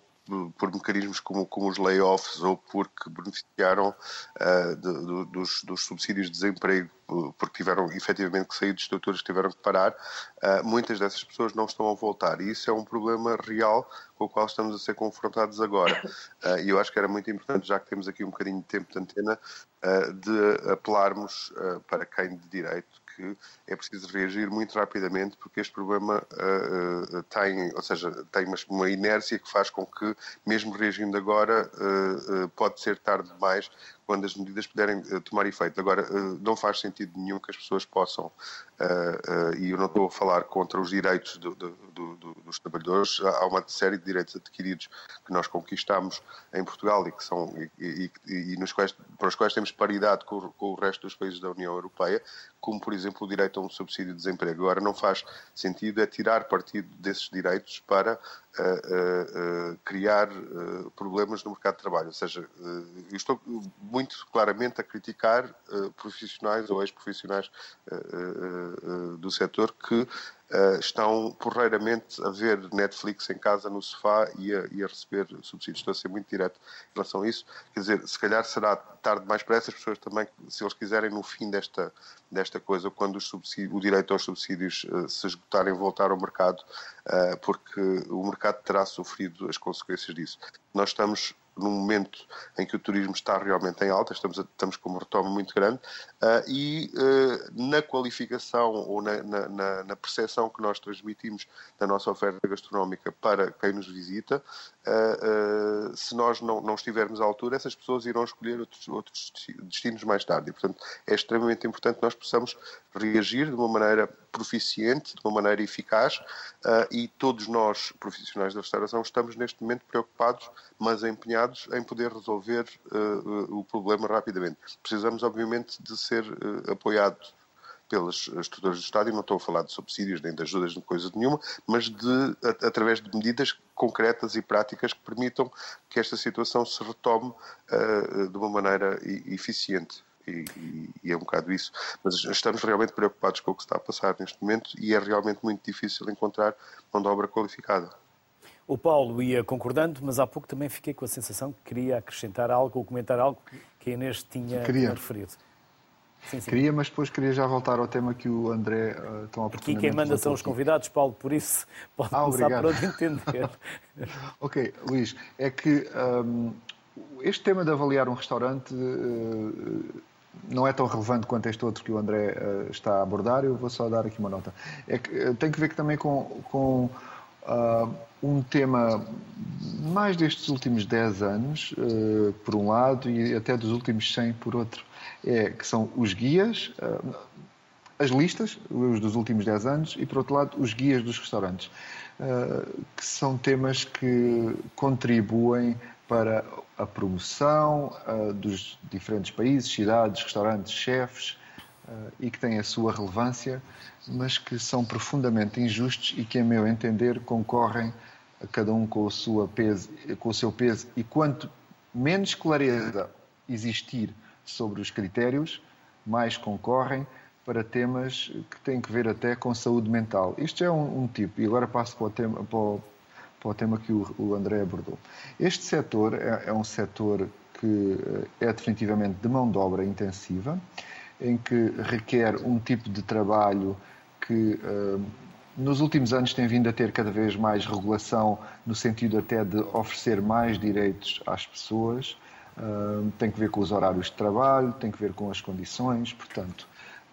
por mecanismos como, como os layoffs ou porque beneficiaram uh, de, dos, dos, subsídios de desemprego porque tiveram efetivamente que sair de estruturas que tiveram que parar, uh, muitas dessas pessoas não estão a voltar. E isso é um problema real com o qual estamos a ser confrontados agora. Uh, e eu acho que era muito importante, já que temos aqui um bocadinho de tempo de antena, de apelarmos para quem de direito que é preciso reagir muito rapidamente porque este problema uh, uh, tem, ou seja, tem uma, inércia que faz com que, mesmo reagindo agora, uh, pode ser tarde demais quando as medidas puderem tomar efeito. Agora, não faz sentido nenhum que as pessoas possam, e eu não estou a falar contra os direitos do, do, do, dos trabalhadores, há uma série de direitos adquiridos que nós conquistamos em Portugal e que são e, e, e nos quais, para os quais temos paridade com, com o resto dos países da União Europeia, como, por exemplo, o direito a um subsídio de desemprego. Agora, não faz sentido é tirar partido desses direitos para uh, uh, uh, criar problemas no mercado de trabalho. Ou seja, eu estou muito claramente a criticar profissionais ou ex-profissionais do setor que uh, estão porreiramente a ver Netflix em casa no sofá e a, e a, receber subsídios. Estou a ser muito direto em relação a isso. Quer dizer, se calhar será tarde mais para essas pessoas também, se eles quiserem, no fim desta, desta coisa, quando o direito aos subsídios uh, se esgotarem, voltar ao mercado, uh, porque o mercado terá sofrido as consequências disso. Nós estamos num momento em que o turismo está realmente em alta, estamos, a, estamos com uma retoma muito grande, uh, e uh, na qualificação ou na, na, na, percepção que nós transmitimos da nossa oferta gastronómica para quem nos visita, uh, se nós não, não estivermos à altura, essas pessoas irão escolher outros, outros destinos mais tarde. E, portanto, é extremamente importante que nós possamos reagir de uma maneira proficiente, de uma maneira eficaz, e todos nós, profissionais da restauração, estamos neste momento preocupados, mas empenhados em poder resolver uh, o problema rapidamente. Precisamos, obviamente, de ser uh, apoiados pelas estruturas do Estado, e não estou a falar de subsídios nem de ajudas de coisa nenhuma, mas de, a, através de medidas concretas e práticas que permitam que esta situação se retome uh, de uma maneira eficiente. E, e, e, é um bocado isso. Mas estamos realmente preocupados com o que está a passar neste momento e é realmente muito difícil encontrar mão de obra qualificada. O Paulo ia concordando, mas há pouco também fiquei com a sensação que queria acrescentar algo ou comentar algo que a Inês tinha, queria. referido. Sim, sim. Queria, mas depois queria já voltar ao tema que o André uh, tão Aqui quem manda são os convidados, Paulo, por isso [laughs] pode ah, começar obrigado. por onde entender. [laughs] ok, Luís, é que um, este tema de avaliar um restaurante uh, não é tão relevante quanto este outro que o André uh, está a abordar, eu vou só dar aqui uma nota. É que tem que ver que também com, com Uh, um tema mais destes últimos 10 anos, uh, por um lado, e até dos últimos 100 por outro, é, que são os guias, uh, as listas, os dos últimos 10 anos, e por outro lado, os guias dos restaurantes, que são temas que contribuem para a promoção dos diferentes países, cidades, restaurantes, chefes, e que têm a sua relevância mas que são profundamente injustos e que, a meu entender, concorrem a cada um com sua peso, com o seu peso. E quanto menos clareza existir sobre os critérios, mais concorrem para temas que têm que ver até com saúde mental. Isto é um, um tipo, e agora passo para o tema, para o, para o tema que o, o, André abordou. Este setor é, é um setor que eh, é definitivamente de mão de obra intensiva, em que requer um tipo de trabalho que uh, nos últimos anos tem vindo a ter cada vez mais regulação, no sentido até de oferecer mais direitos às pessoas. Tem que ver com os horários de trabalho, tem que ver com as condições, portanto.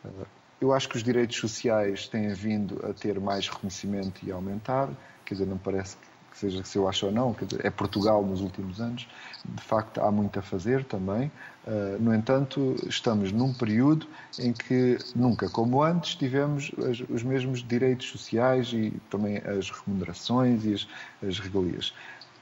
Uh, eu acho que os direitos sociais têm vindo a ter mais reconhecimento e a aumentar, quer dizer, não parece que seja se eu acho ou não, dizer, é Portugal nos últimos anos, de facto há muito a fazer também. Uh, no entanto, estamos num período em que nunca como antes tivemos os mesmos direitos sociais e também as remunerações e as, as regalias.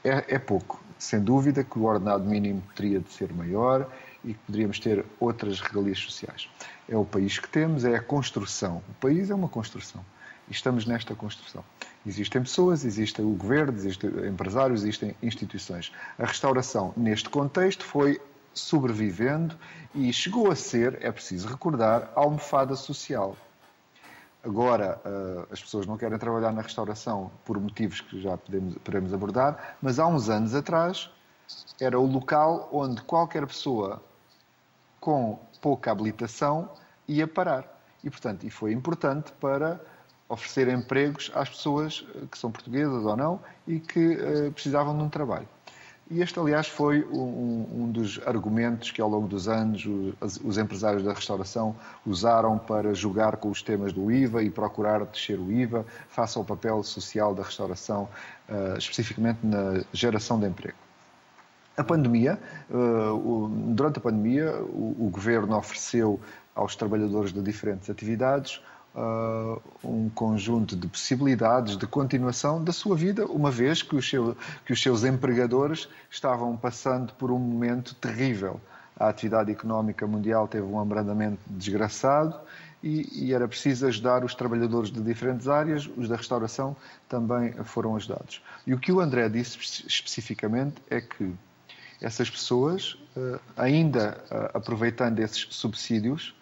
É, é pouco, sem dúvida que o ordenado mínimo teria de ser maior e que poderíamos ter outras regalias sociais. É o país que temos, é a construção. O país é uma construção e estamos nesta construção. Existem pessoas, existe o governo, existem empresários, existem instituições. A restauração, neste contexto, foi sobrevivendo e chegou a ser, é preciso recordar, a almofada social. Agora, as pessoas não querem trabalhar na restauração por motivos que já podemos, podemos abordar, mas há uns anos atrás era o local onde qualquer pessoa com pouca habilitação ia parar. E, portanto, e foi importante para oferecer empregos às pessoas que são portuguesas ou não e que uh, precisavam de um trabalho. E este, aliás, foi um, um, dos argumentos que, ao longo dos anos, os, os, empresários da restauração usaram para jogar com os temas do IVA e procurar descer o IVA face ao papel social da restauração, uh, especificamente na geração de emprego. A pandemia, uh, durante a pandemia, o, o governo ofereceu aos trabalhadores de diferentes atividades uh, um conjunto de possibilidades de continuação da sua vida, uma vez que os, seu, que os seus empregadores estavam passando por um momento terrível. A atividade económica mundial teve um abrandamento desgraçado e, e, era preciso ajudar os trabalhadores de diferentes áreas, os da restauração também foram ajudados. E o que o André disse especificamente é que essas pessoas, uh, ainda uh, aproveitando esses subsídios,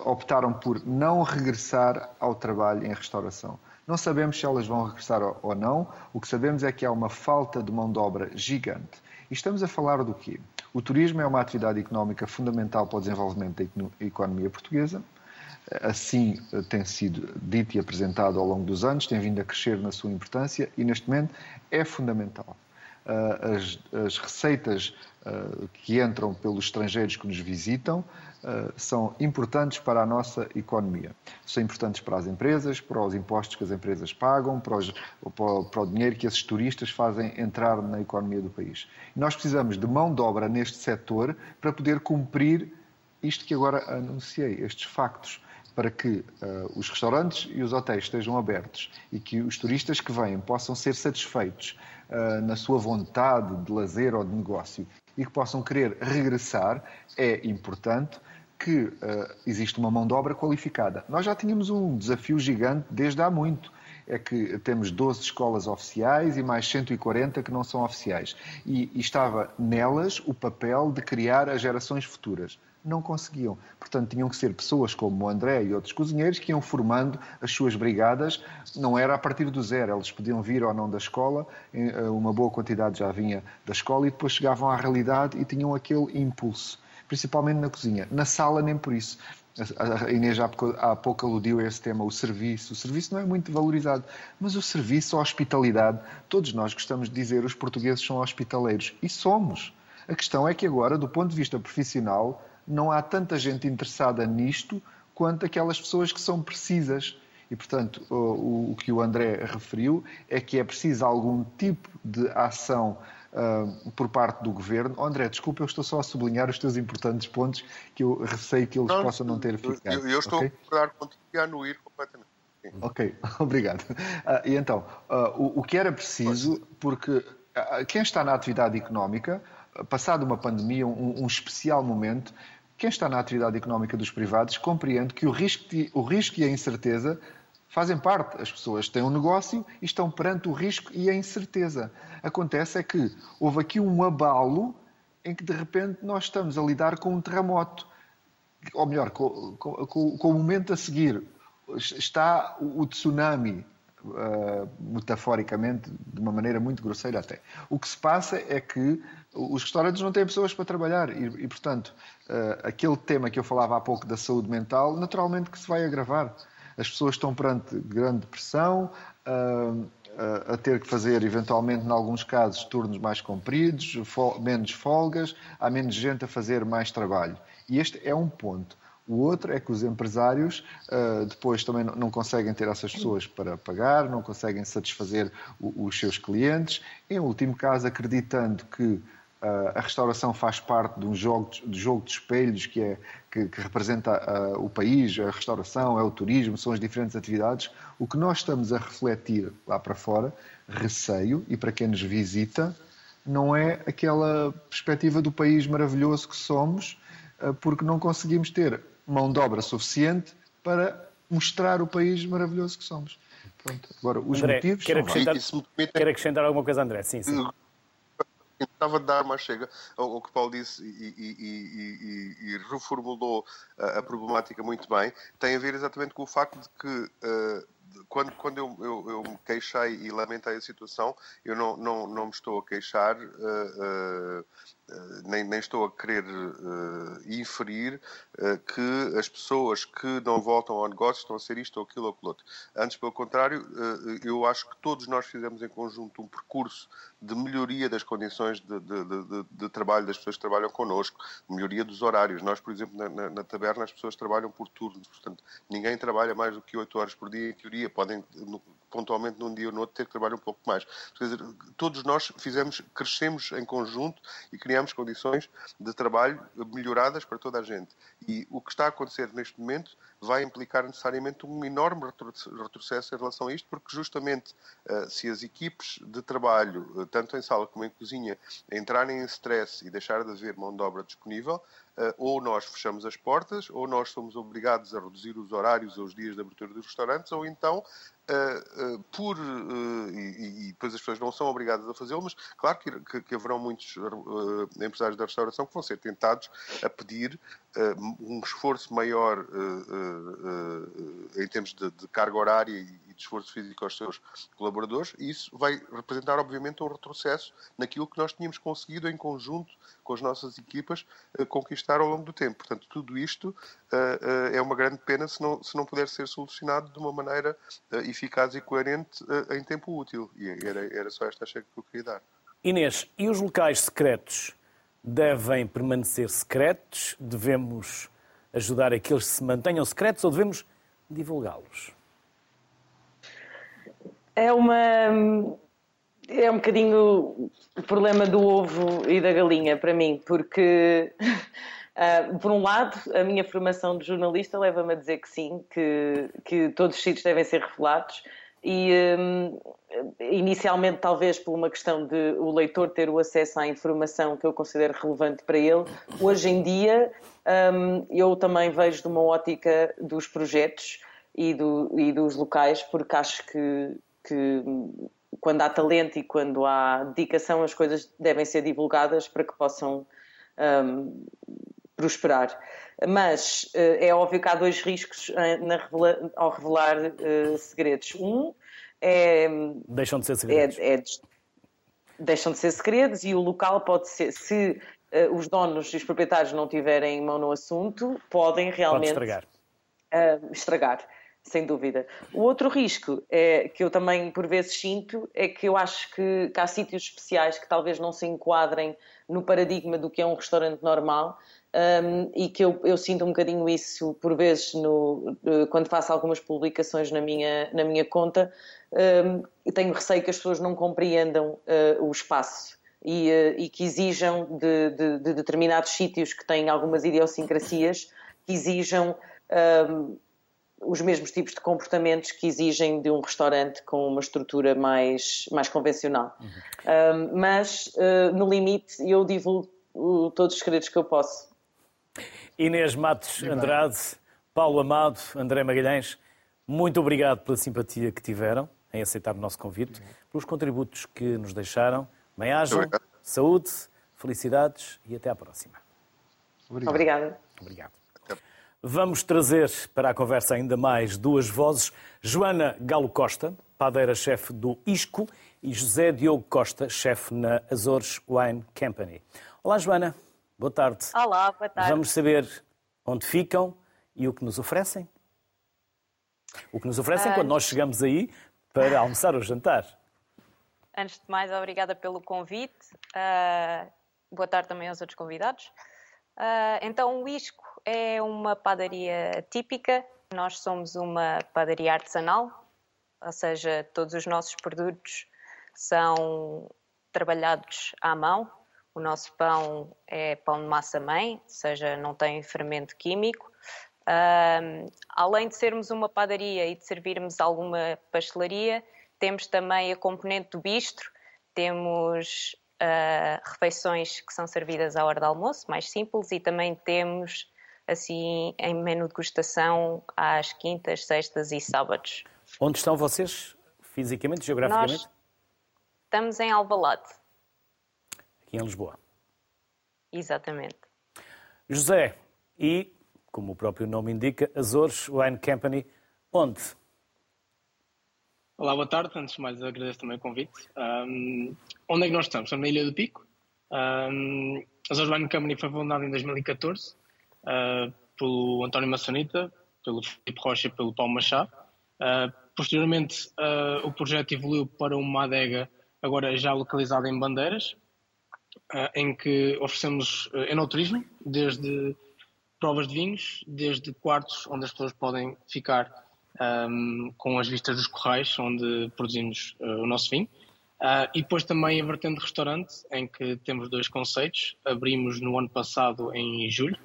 optaram por não regressar ao trabalho em restauração. Não sabemos se elas vão regressar ou não, o que sabemos é que há uma falta de mão de obra gigante. E estamos a falar do quê? O turismo é uma atividade económica fundamental para o desenvolvimento da economia portuguesa. Assim eh, tem sido dito e apresentado ao longo dos anos, tem vindo a crescer na sua importância e neste momento é fundamental. Eh, as, as receitas eh, que entram pelos estrangeiros que nos visitam são importantes para a nossa economia. São importantes para as empresas, para os impostos que as empresas pagam, para, os, para, o dinheiro que esses turistas fazem entrar na economia do país. Nós precisamos de mão de obra neste setor para poder cumprir isto que agora anunciei, estes factos para que uh, os restaurantes e os hotéis estejam abertos e que os turistas que vêm possam ser satisfeitos uh, na sua vontade de lazer ou de negócio e que possam querer regressar, é importante que uh, existe uma mão de obra qualificada. Nós já tínhamos um desafio gigante desde há muito. É que temos 12 escolas oficiais e mais 140 que não são oficiais. E, e estava nelas o papel de criar as gerações futuras não conseguiam. Portanto, tinham que ser pessoas como o André e outros cozinheiros que iam formando as suas brigadas. Não era a partir do zero, eles podiam vir ou não da escola, eh, uma boa quantidade já vinha da escola e depois chegavam à realidade e tinham aquele impulso, principalmente na cozinha. Na sala, nem por isso. A Inês já há pouco aludiu a esse tema, o serviço. O serviço não é muito valorizado, mas o serviço, a hospitalidade, todos nós gostamos de dizer os portugueses são hospitaleiros e somos. A questão é que agora, do ponto de vista profissional, não há tanta gente interessada nisto quanto aquelas pessoas que são precisas. E, portanto, o, o que o André referiu é que é preciso algum tipo de ação uh, por parte do governo. Oh, André, desculpa, eu estou só a sublinhar os teus importantes pontos que eu receio que eles não, possam não ter ficado. Eu, eu estou okay? a concordar contigo e a anuir completamente. Sim. Ok, [laughs] obrigado. Uh, e então, uh, o, o, que era preciso, porque quem está na atividade económica, passado uma pandemia, um, um especial momento, quem está na atividade económica dos privados compreende que o risco, o risco e a incerteza fazem parte. As pessoas têm um negócio e estão perante o risco e a incerteza. Acontece é que houve aqui um abalo em que de repente nós estamos a lidar com um terremoto. Ou melhor, com, com, com o momento a seguir. Está o tsunami, uh, metaforicamente, de uma maneira muito grosseira até. O que se passa é que os restaurantes não têm pessoas para trabalhar e, e portanto, uh, aquele tema que eu falava há pouco da saúde mental, naturalmente que se vai agravar. As pessoas estão perante grande pressão, uh, a ter que fazer, eventualmente, em alguns casos, turnos mais compridos, fol menos folgas, há menos gente a fazer mais trabalho. E este é um ponto. O outro é que os empresários uh, depois também não, conseguem ter essas pessoas para pagar, não conseguem satisfazer o, os seus clientes. Em último caso, acreditando que a restauração faz parte de um jogo de, jogo de espelhos que, é, que, que representa uh, o país, a restauração, é o turismo, são as diferentes atividades. O que nós estamos a refletir lá para fora, receio, e para quem nos visita, não é aquela perspectiva do país maravilhoso que somos, uh, porque não conseguimos ter mão de obra suficiente para mostrar o país maravilhoso que somos. Pronto. Agora, os André, motivos quer acrescentar, são... Quer acrescentar alguma coisa, André? Sim, sim. Estava de dar uma chega ao, que Paulo disse e, e, e, e reformulou a, a, problemática muito bem. Tem a ver exatamente com o facto de que uh, quando, quando eu, eu, eu, me queixei e lamentei a situação, eu não, não, não me estou a queixar. Uh, uh, nem, nem, estou a querer uh, inferir uh, que as pessoas que não voltam ao negócio estão a ser isto ou aquilo ou aquilo outro. Antes, pelo contrário, uh, eu acho que todos nós fizemos em conjunto um percurso de melhoria das condições de, de, de, de trabalho das pessoas que trabalham connosco, melhoria dos horários. Nós, por exemplo, na, na, na, taberna as pessoas trabalham por turnos, portanto, ninguém trabalha mais do que 8 horas por dia, em teoria, podem no, pontualmente num dia ou no outro ter que trabalhar um pouco mais. Quer dizer, todos nós fizemos, crescemos em conjunto e criamos condições de trabalho melhoradas para toda a gente. E o que está a acontecer neste momento vai implicar necessariamente um enorme retrocesso em relação a isto, porque justamente eh, se as equipes de trabalho, eh, tanto em sala como em cozinha, entrarem em stress e deixar de haver mão de obra disponível, eh, ou nós fechamos as portas, ou nós somos obrigados a reduzir os horários ou os dias de abertura dos restaurantes, ou então Uh, uh, por uh, e, e, depois as pessoas não são obrigadas a fazê-lo, mas claro que, que, que haverão muitos empresários da restauração que vão ser tentados a pedir um esforço maior em termos de, de, carga horária de esforço físico aos seus colaboradores, e isso vai representar, obviamente, um retrocesso naquilo que nós tínhamos conseguido em conjunto com as nossas equipas conquistar ao longo do tempo. Portanto, tudo isto é uma grande pena se não, se não puder ser solucionado de uma maneira eficaz e coerente em tempo útil. E era, era só esta chega que eu queria dar. Inês, e os locais secretos devem permanecer secretos? Devemos ajudar a que eles se mantenham secretos ou devemos divulgá-los? É uma. É um bocadinho o problema do ovo e da galinha para mim, porque Uh, [laughs] por um lado, a minha formação de jornalista leva-me a dizer que sim, que, que todos os sítios devem ser revelados. E um, inicialmente, talvez por uma questão de o leitor ter o acesso à informação que eu considero relevante para ele, hoje em dia um, eu também vejo de uma ótica dos projetos e, do, e dos locais, porque acho que, que quando há talento e quando há dedicação, as coisas devem ser divulgadas para que possam um, prosperar. Mas eh, é óbvio que há dois riscos eh, revela ao revelar uh, segredos. Um é. Deixam de ser segredos. É, é, deixam de ser segredos e o local pode ser. Se uh, os donos e os proprietários não tiverem mão no assunto, podem realmente. Pode estragar. Uh, estragar sem dúvida. O outro risco é, que eu também por vezes sinto é que eu acho que, que, há sítios especiais que talvez não se enquadrem no paradigma do que é um restaurante normal um, e que eu, eu, sinto um bocadinho isso por vezes no, quando faço algumas publicações na minha, na minha conta. Um, tenho receio que as pessoas não compreendam uh, o espaço e, uh, e que exijam de, de, de, determinados sítios que têm algumas idiosincrasias, que exijam um, os mesmos tipos de comportamentos que exigem de um restaurante com uma estrutura mais, mais convencional. Uhum. mas, uh, no limite, eu divulgo todos os segredos que eu posso. Inês Matos Andrade, Paulo Amado, André Magalhães, muito obrigado pela simpatia que tiveram em aceitar o nosso convite, pelos contributos que nos deixaram. Bem-ajam, saúde, felicidades e até à próxima. Obrigado. Obrigada. Obrigado. Vamos trazer para a conversa ainda mais duas vozes. Joana Galo Costa, padeira-chefe do ISCO, e José Diogo Costa, chefe na Azores Wine Company. Olá, Joana. Boa tarde. Olá, boa tarde. Vamos saber onde ficam e o que nos oferecem. O que nos oferecem uh... quando nós chegamos aí para almoçar ou jantar. Antes de mais, obrigada pelo convite. Uh, boa tarde também aos outros convidados. Uh, então, o Isco é uma padaria típica. Nós somos uma padaria artesanal, ou seja, todos os nossos produtos são trabalhados à mão, o nosso pão é pão de massa mãe, ou seja, não tem fermento químico. Um, além de sermos uma padaria e de servirmos alguma pastelaria, temos também a componente do bistro, temos uh, refeições que são servidas à hora do almoço, mais simples, e também temos, assim, em menu de degustação às quintas, sextas e sábados. Onde estão vocês, fisicamente, geograficamente? Nós estamos em Alvalade aqui aqui em Lisboa. Exatamente. José, e, como o próprio nome indica, Azores Wine Company, onde? Olá, boa tarde. Antes de mais, agradeço também o convite. Um, onde é que nós estamos? Estamos na Ilha do Pico. Um, Azores Wine Company foi fundada em 2014 uh, pelo António Maçanita, pelo Filipe Rocha e pelo Paulo Machado. Uh, posteriormente, uh, o projeto evoluiu para uma adega agora já localizada em Bandeiras, em que oferecemos enoturismo, desde provas de vinhos, desde quartos onde as pessoas podem ficar um, com as vistas dos corrais, onde produzimos o nosso vinho. Uh, e depois também a vertente de restaurante, em que temos dois conceitos. Abrimos no ano passado, em julho,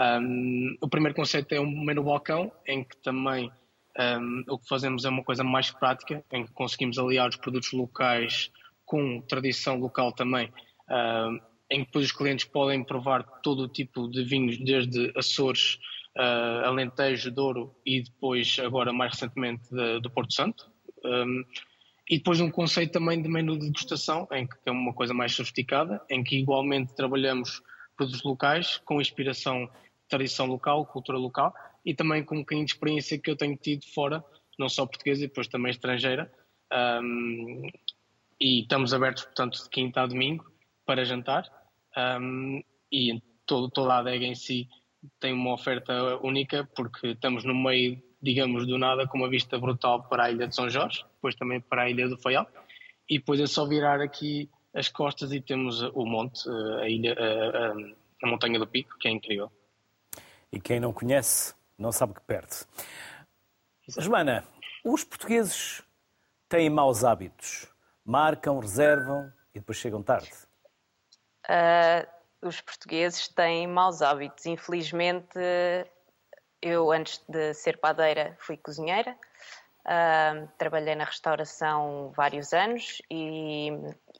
um, o primeiro conceito é um menu balcão, em que também um, o que fazemos é uma coisa mais prática, em que conseguimos aliar os produtos locais com tradição local também, um, em que depois os clientes podem provar todo o tipo de vinhos, desde Açores, uh, Alentejo, Douro e depois, agora mais recentemente, de, do Porto Santo. E depois um conceito também de menu de degustação, em que é uma coisa mais sofisticada, em que igualmente trabalhamos produtos locais com inspiração tradição local, cultura local e também com um bocadinho de experiência que eu tenho tido fora, não só portuguesa e depois também estrangeira. Um, e estamos abertos, portanto, de quinta a domingo para jantar. Um, e todo, toda a adega em si tem uma oferta única porque estamos no meio, digamos, do nada, com uma vista brutal para a Ilha de São Jorge, depois também para a Ilha do Faial. E depois é só virar aqui as costas e temos o monte, a ilha, a, a, a montanha do Pico, que é incrível. E quem não conhece não sabe que perde. Joana, os portugueses têm maus hábitos. Marcam, reservam e depois chegam tarde. Uh, os portugueses têm maus hábitos. Infelizmente, eu antes de ser padeira fui cozinheira. Uh, trabalhei na restauração vários anos e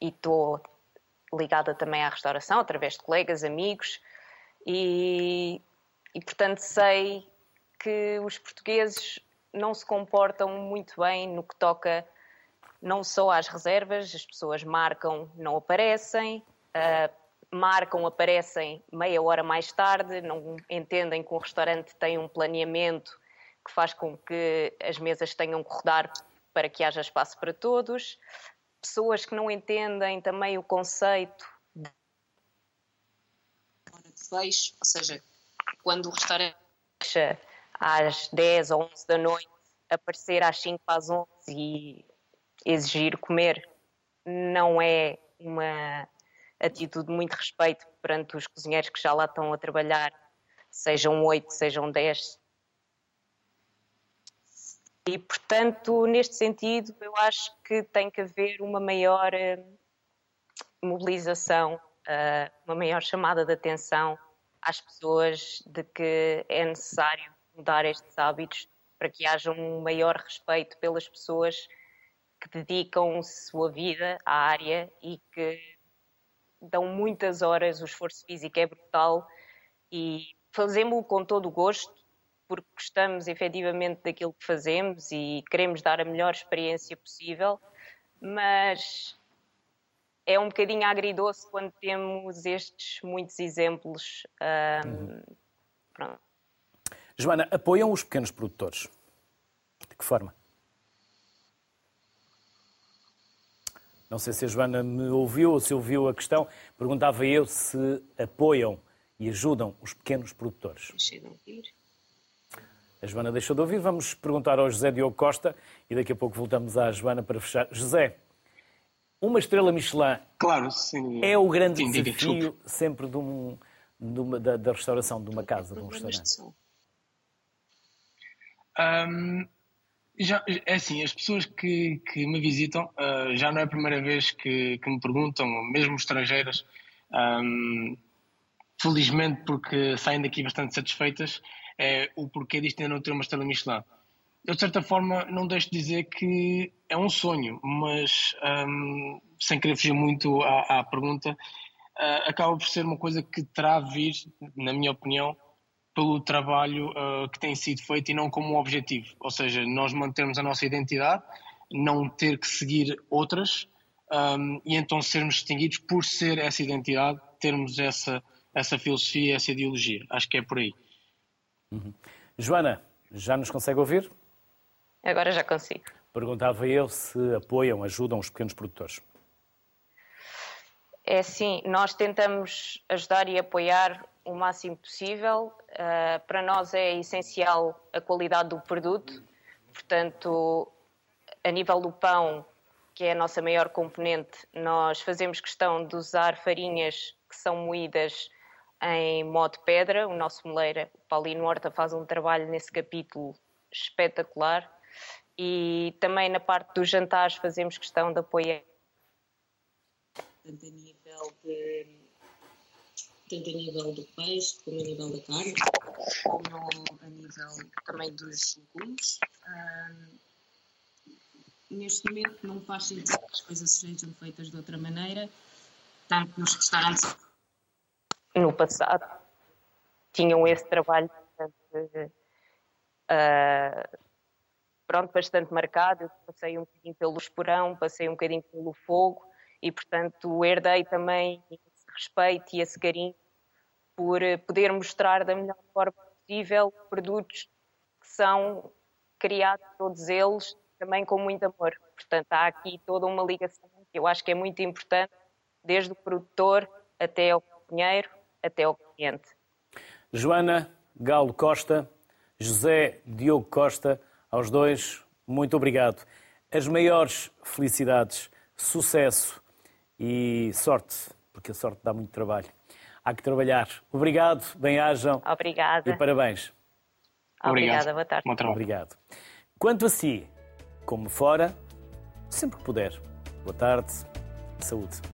estou ligada também à restauração através de colegas, amigos e e, portanto, sei que os portugueses não se comportam muito bem no que toca não só às reservas, as pessoas marcam, não aparecem, uh, marcam, aparecem meia hora mais tarde, não entendem que o restaurante tem um planeamento que faz com que as mesas tenham que rodar para que haja espaço para todos. Pessoas que não entendem também o conceito de fecho, ou seja, quando o restaurante fecha às 10 ou 11 da noite, aparecer às 5 às 11 e exigir comer não é uma atitude de muito respeito perante os cozinheiros que já lá estão a trabalhar, sejam 8, sejam 10. E, portanto, neste sentido, eu acho que tem que haver uma maior eh, mobilização, eh, uma maior chamada de atenção às pessoas de que é necessário mudar estes hábitos para que haja um maior respeito pelas pessoas que dedicam sua vida à área e que dão muitas horas, o esforço físico é brutal e fazemos-o com todo o gosto porque gostamos efetivamente daquilo que fazemos e queremos dar a melhor experiência possível, mas é um bocadinho agridoce quando temos estes muitos exemplos. Um, uhum. Joana, apoiam os pequenos produtores? De que forma? Não sei se a Joana me ouviu ou se ouviu a questão. Perguntava eu se apoiam e ajudam os pequenos produtores. Deixei de ouvir. A Joana deixou de ouvir. Vamos perguntar ao José Diogo Costa e daqui a pouco voltamos à Joana para fechar. José, uma estrela Michelin claro, sim. é o grande sim, desafio diga, sempre de um, de uma, da, da, restauração de uma casa, de um restaurante. Um, já, é assim, as pessoas que, que me visitam uh, já não é a primeira vez que, que me perguntam, mesmo estrangeiras, um, felizmente porque saem daqui bastante satisfeitas, é o porquê disto ainda não ter uma estrela Michelin eu de certa forma não deixo de dizer que é um sonho, mas um, sem querer fugir muito à, à pergunta, uh, acaba por ser uma coisa que terá de vir, na minha opinião, pelo trabalho uh, que tem sido feito e não como um objetivo. Ou seja, nós mantermos a nossa identidade, não ter que seguir outras um, e então sermos distinguidos por ser essa identidade, termos essa, essa filosofia, essa ideologia. Acho que é por aí. Uhum. Joana, já nos consegue ouvir? Agora já consigo. Perguntava eu se apoiam, ajudam os pequenos produtores. É sim, nós tentamos ajudar e apoiar o máximo possível. Uh, para nós é essencial a qualidade do produto, portanto, a nível do pão, que é a nossa maior componente, nós fazemos questão de usar farinhas que são moídas em modo pedra. O nosso moleiro, Paulino Horta, faz um trabalho nesse capítulo espetacular. E também na parte dos jantares fazemos questão de apoiar. Tanto a nível de tanto a nível do peixe como a nível da carne, como a nível também dos legumes. Um, neste momento não faz sentido que as coisas sejam feitas de outra maneira, tanto nos restaurantes. No passado tinham esse trabalho bastante, uh, pronto, bastante marcado. Eu passei um bocadinho pelo esporão, passei um bocadinho pelo fogo e, portanto, herdei também esse respeito e esse carinho por eh, poder mostrar da melhor forma possível produtos que são criados, todos eles, também com muito amor. Portanto, há aqui toda uma ligação que eu acho que é muito importante, desde o produtor até ao cozinheiro, até ao cliente. Joana Galo Costa, José Diogo Costa, aos dois, muito obrigado. As maiores felicidades, sucesso e sorte, porque a sorte dá muito trabalho. Há que trabalhar. Obrigado, bem-ajam. Obrigada. E parabéns. Obrigada, boa tarde. Obrigado. Quanto a si, como fora, sempre que puder. Boa tarde, saúde.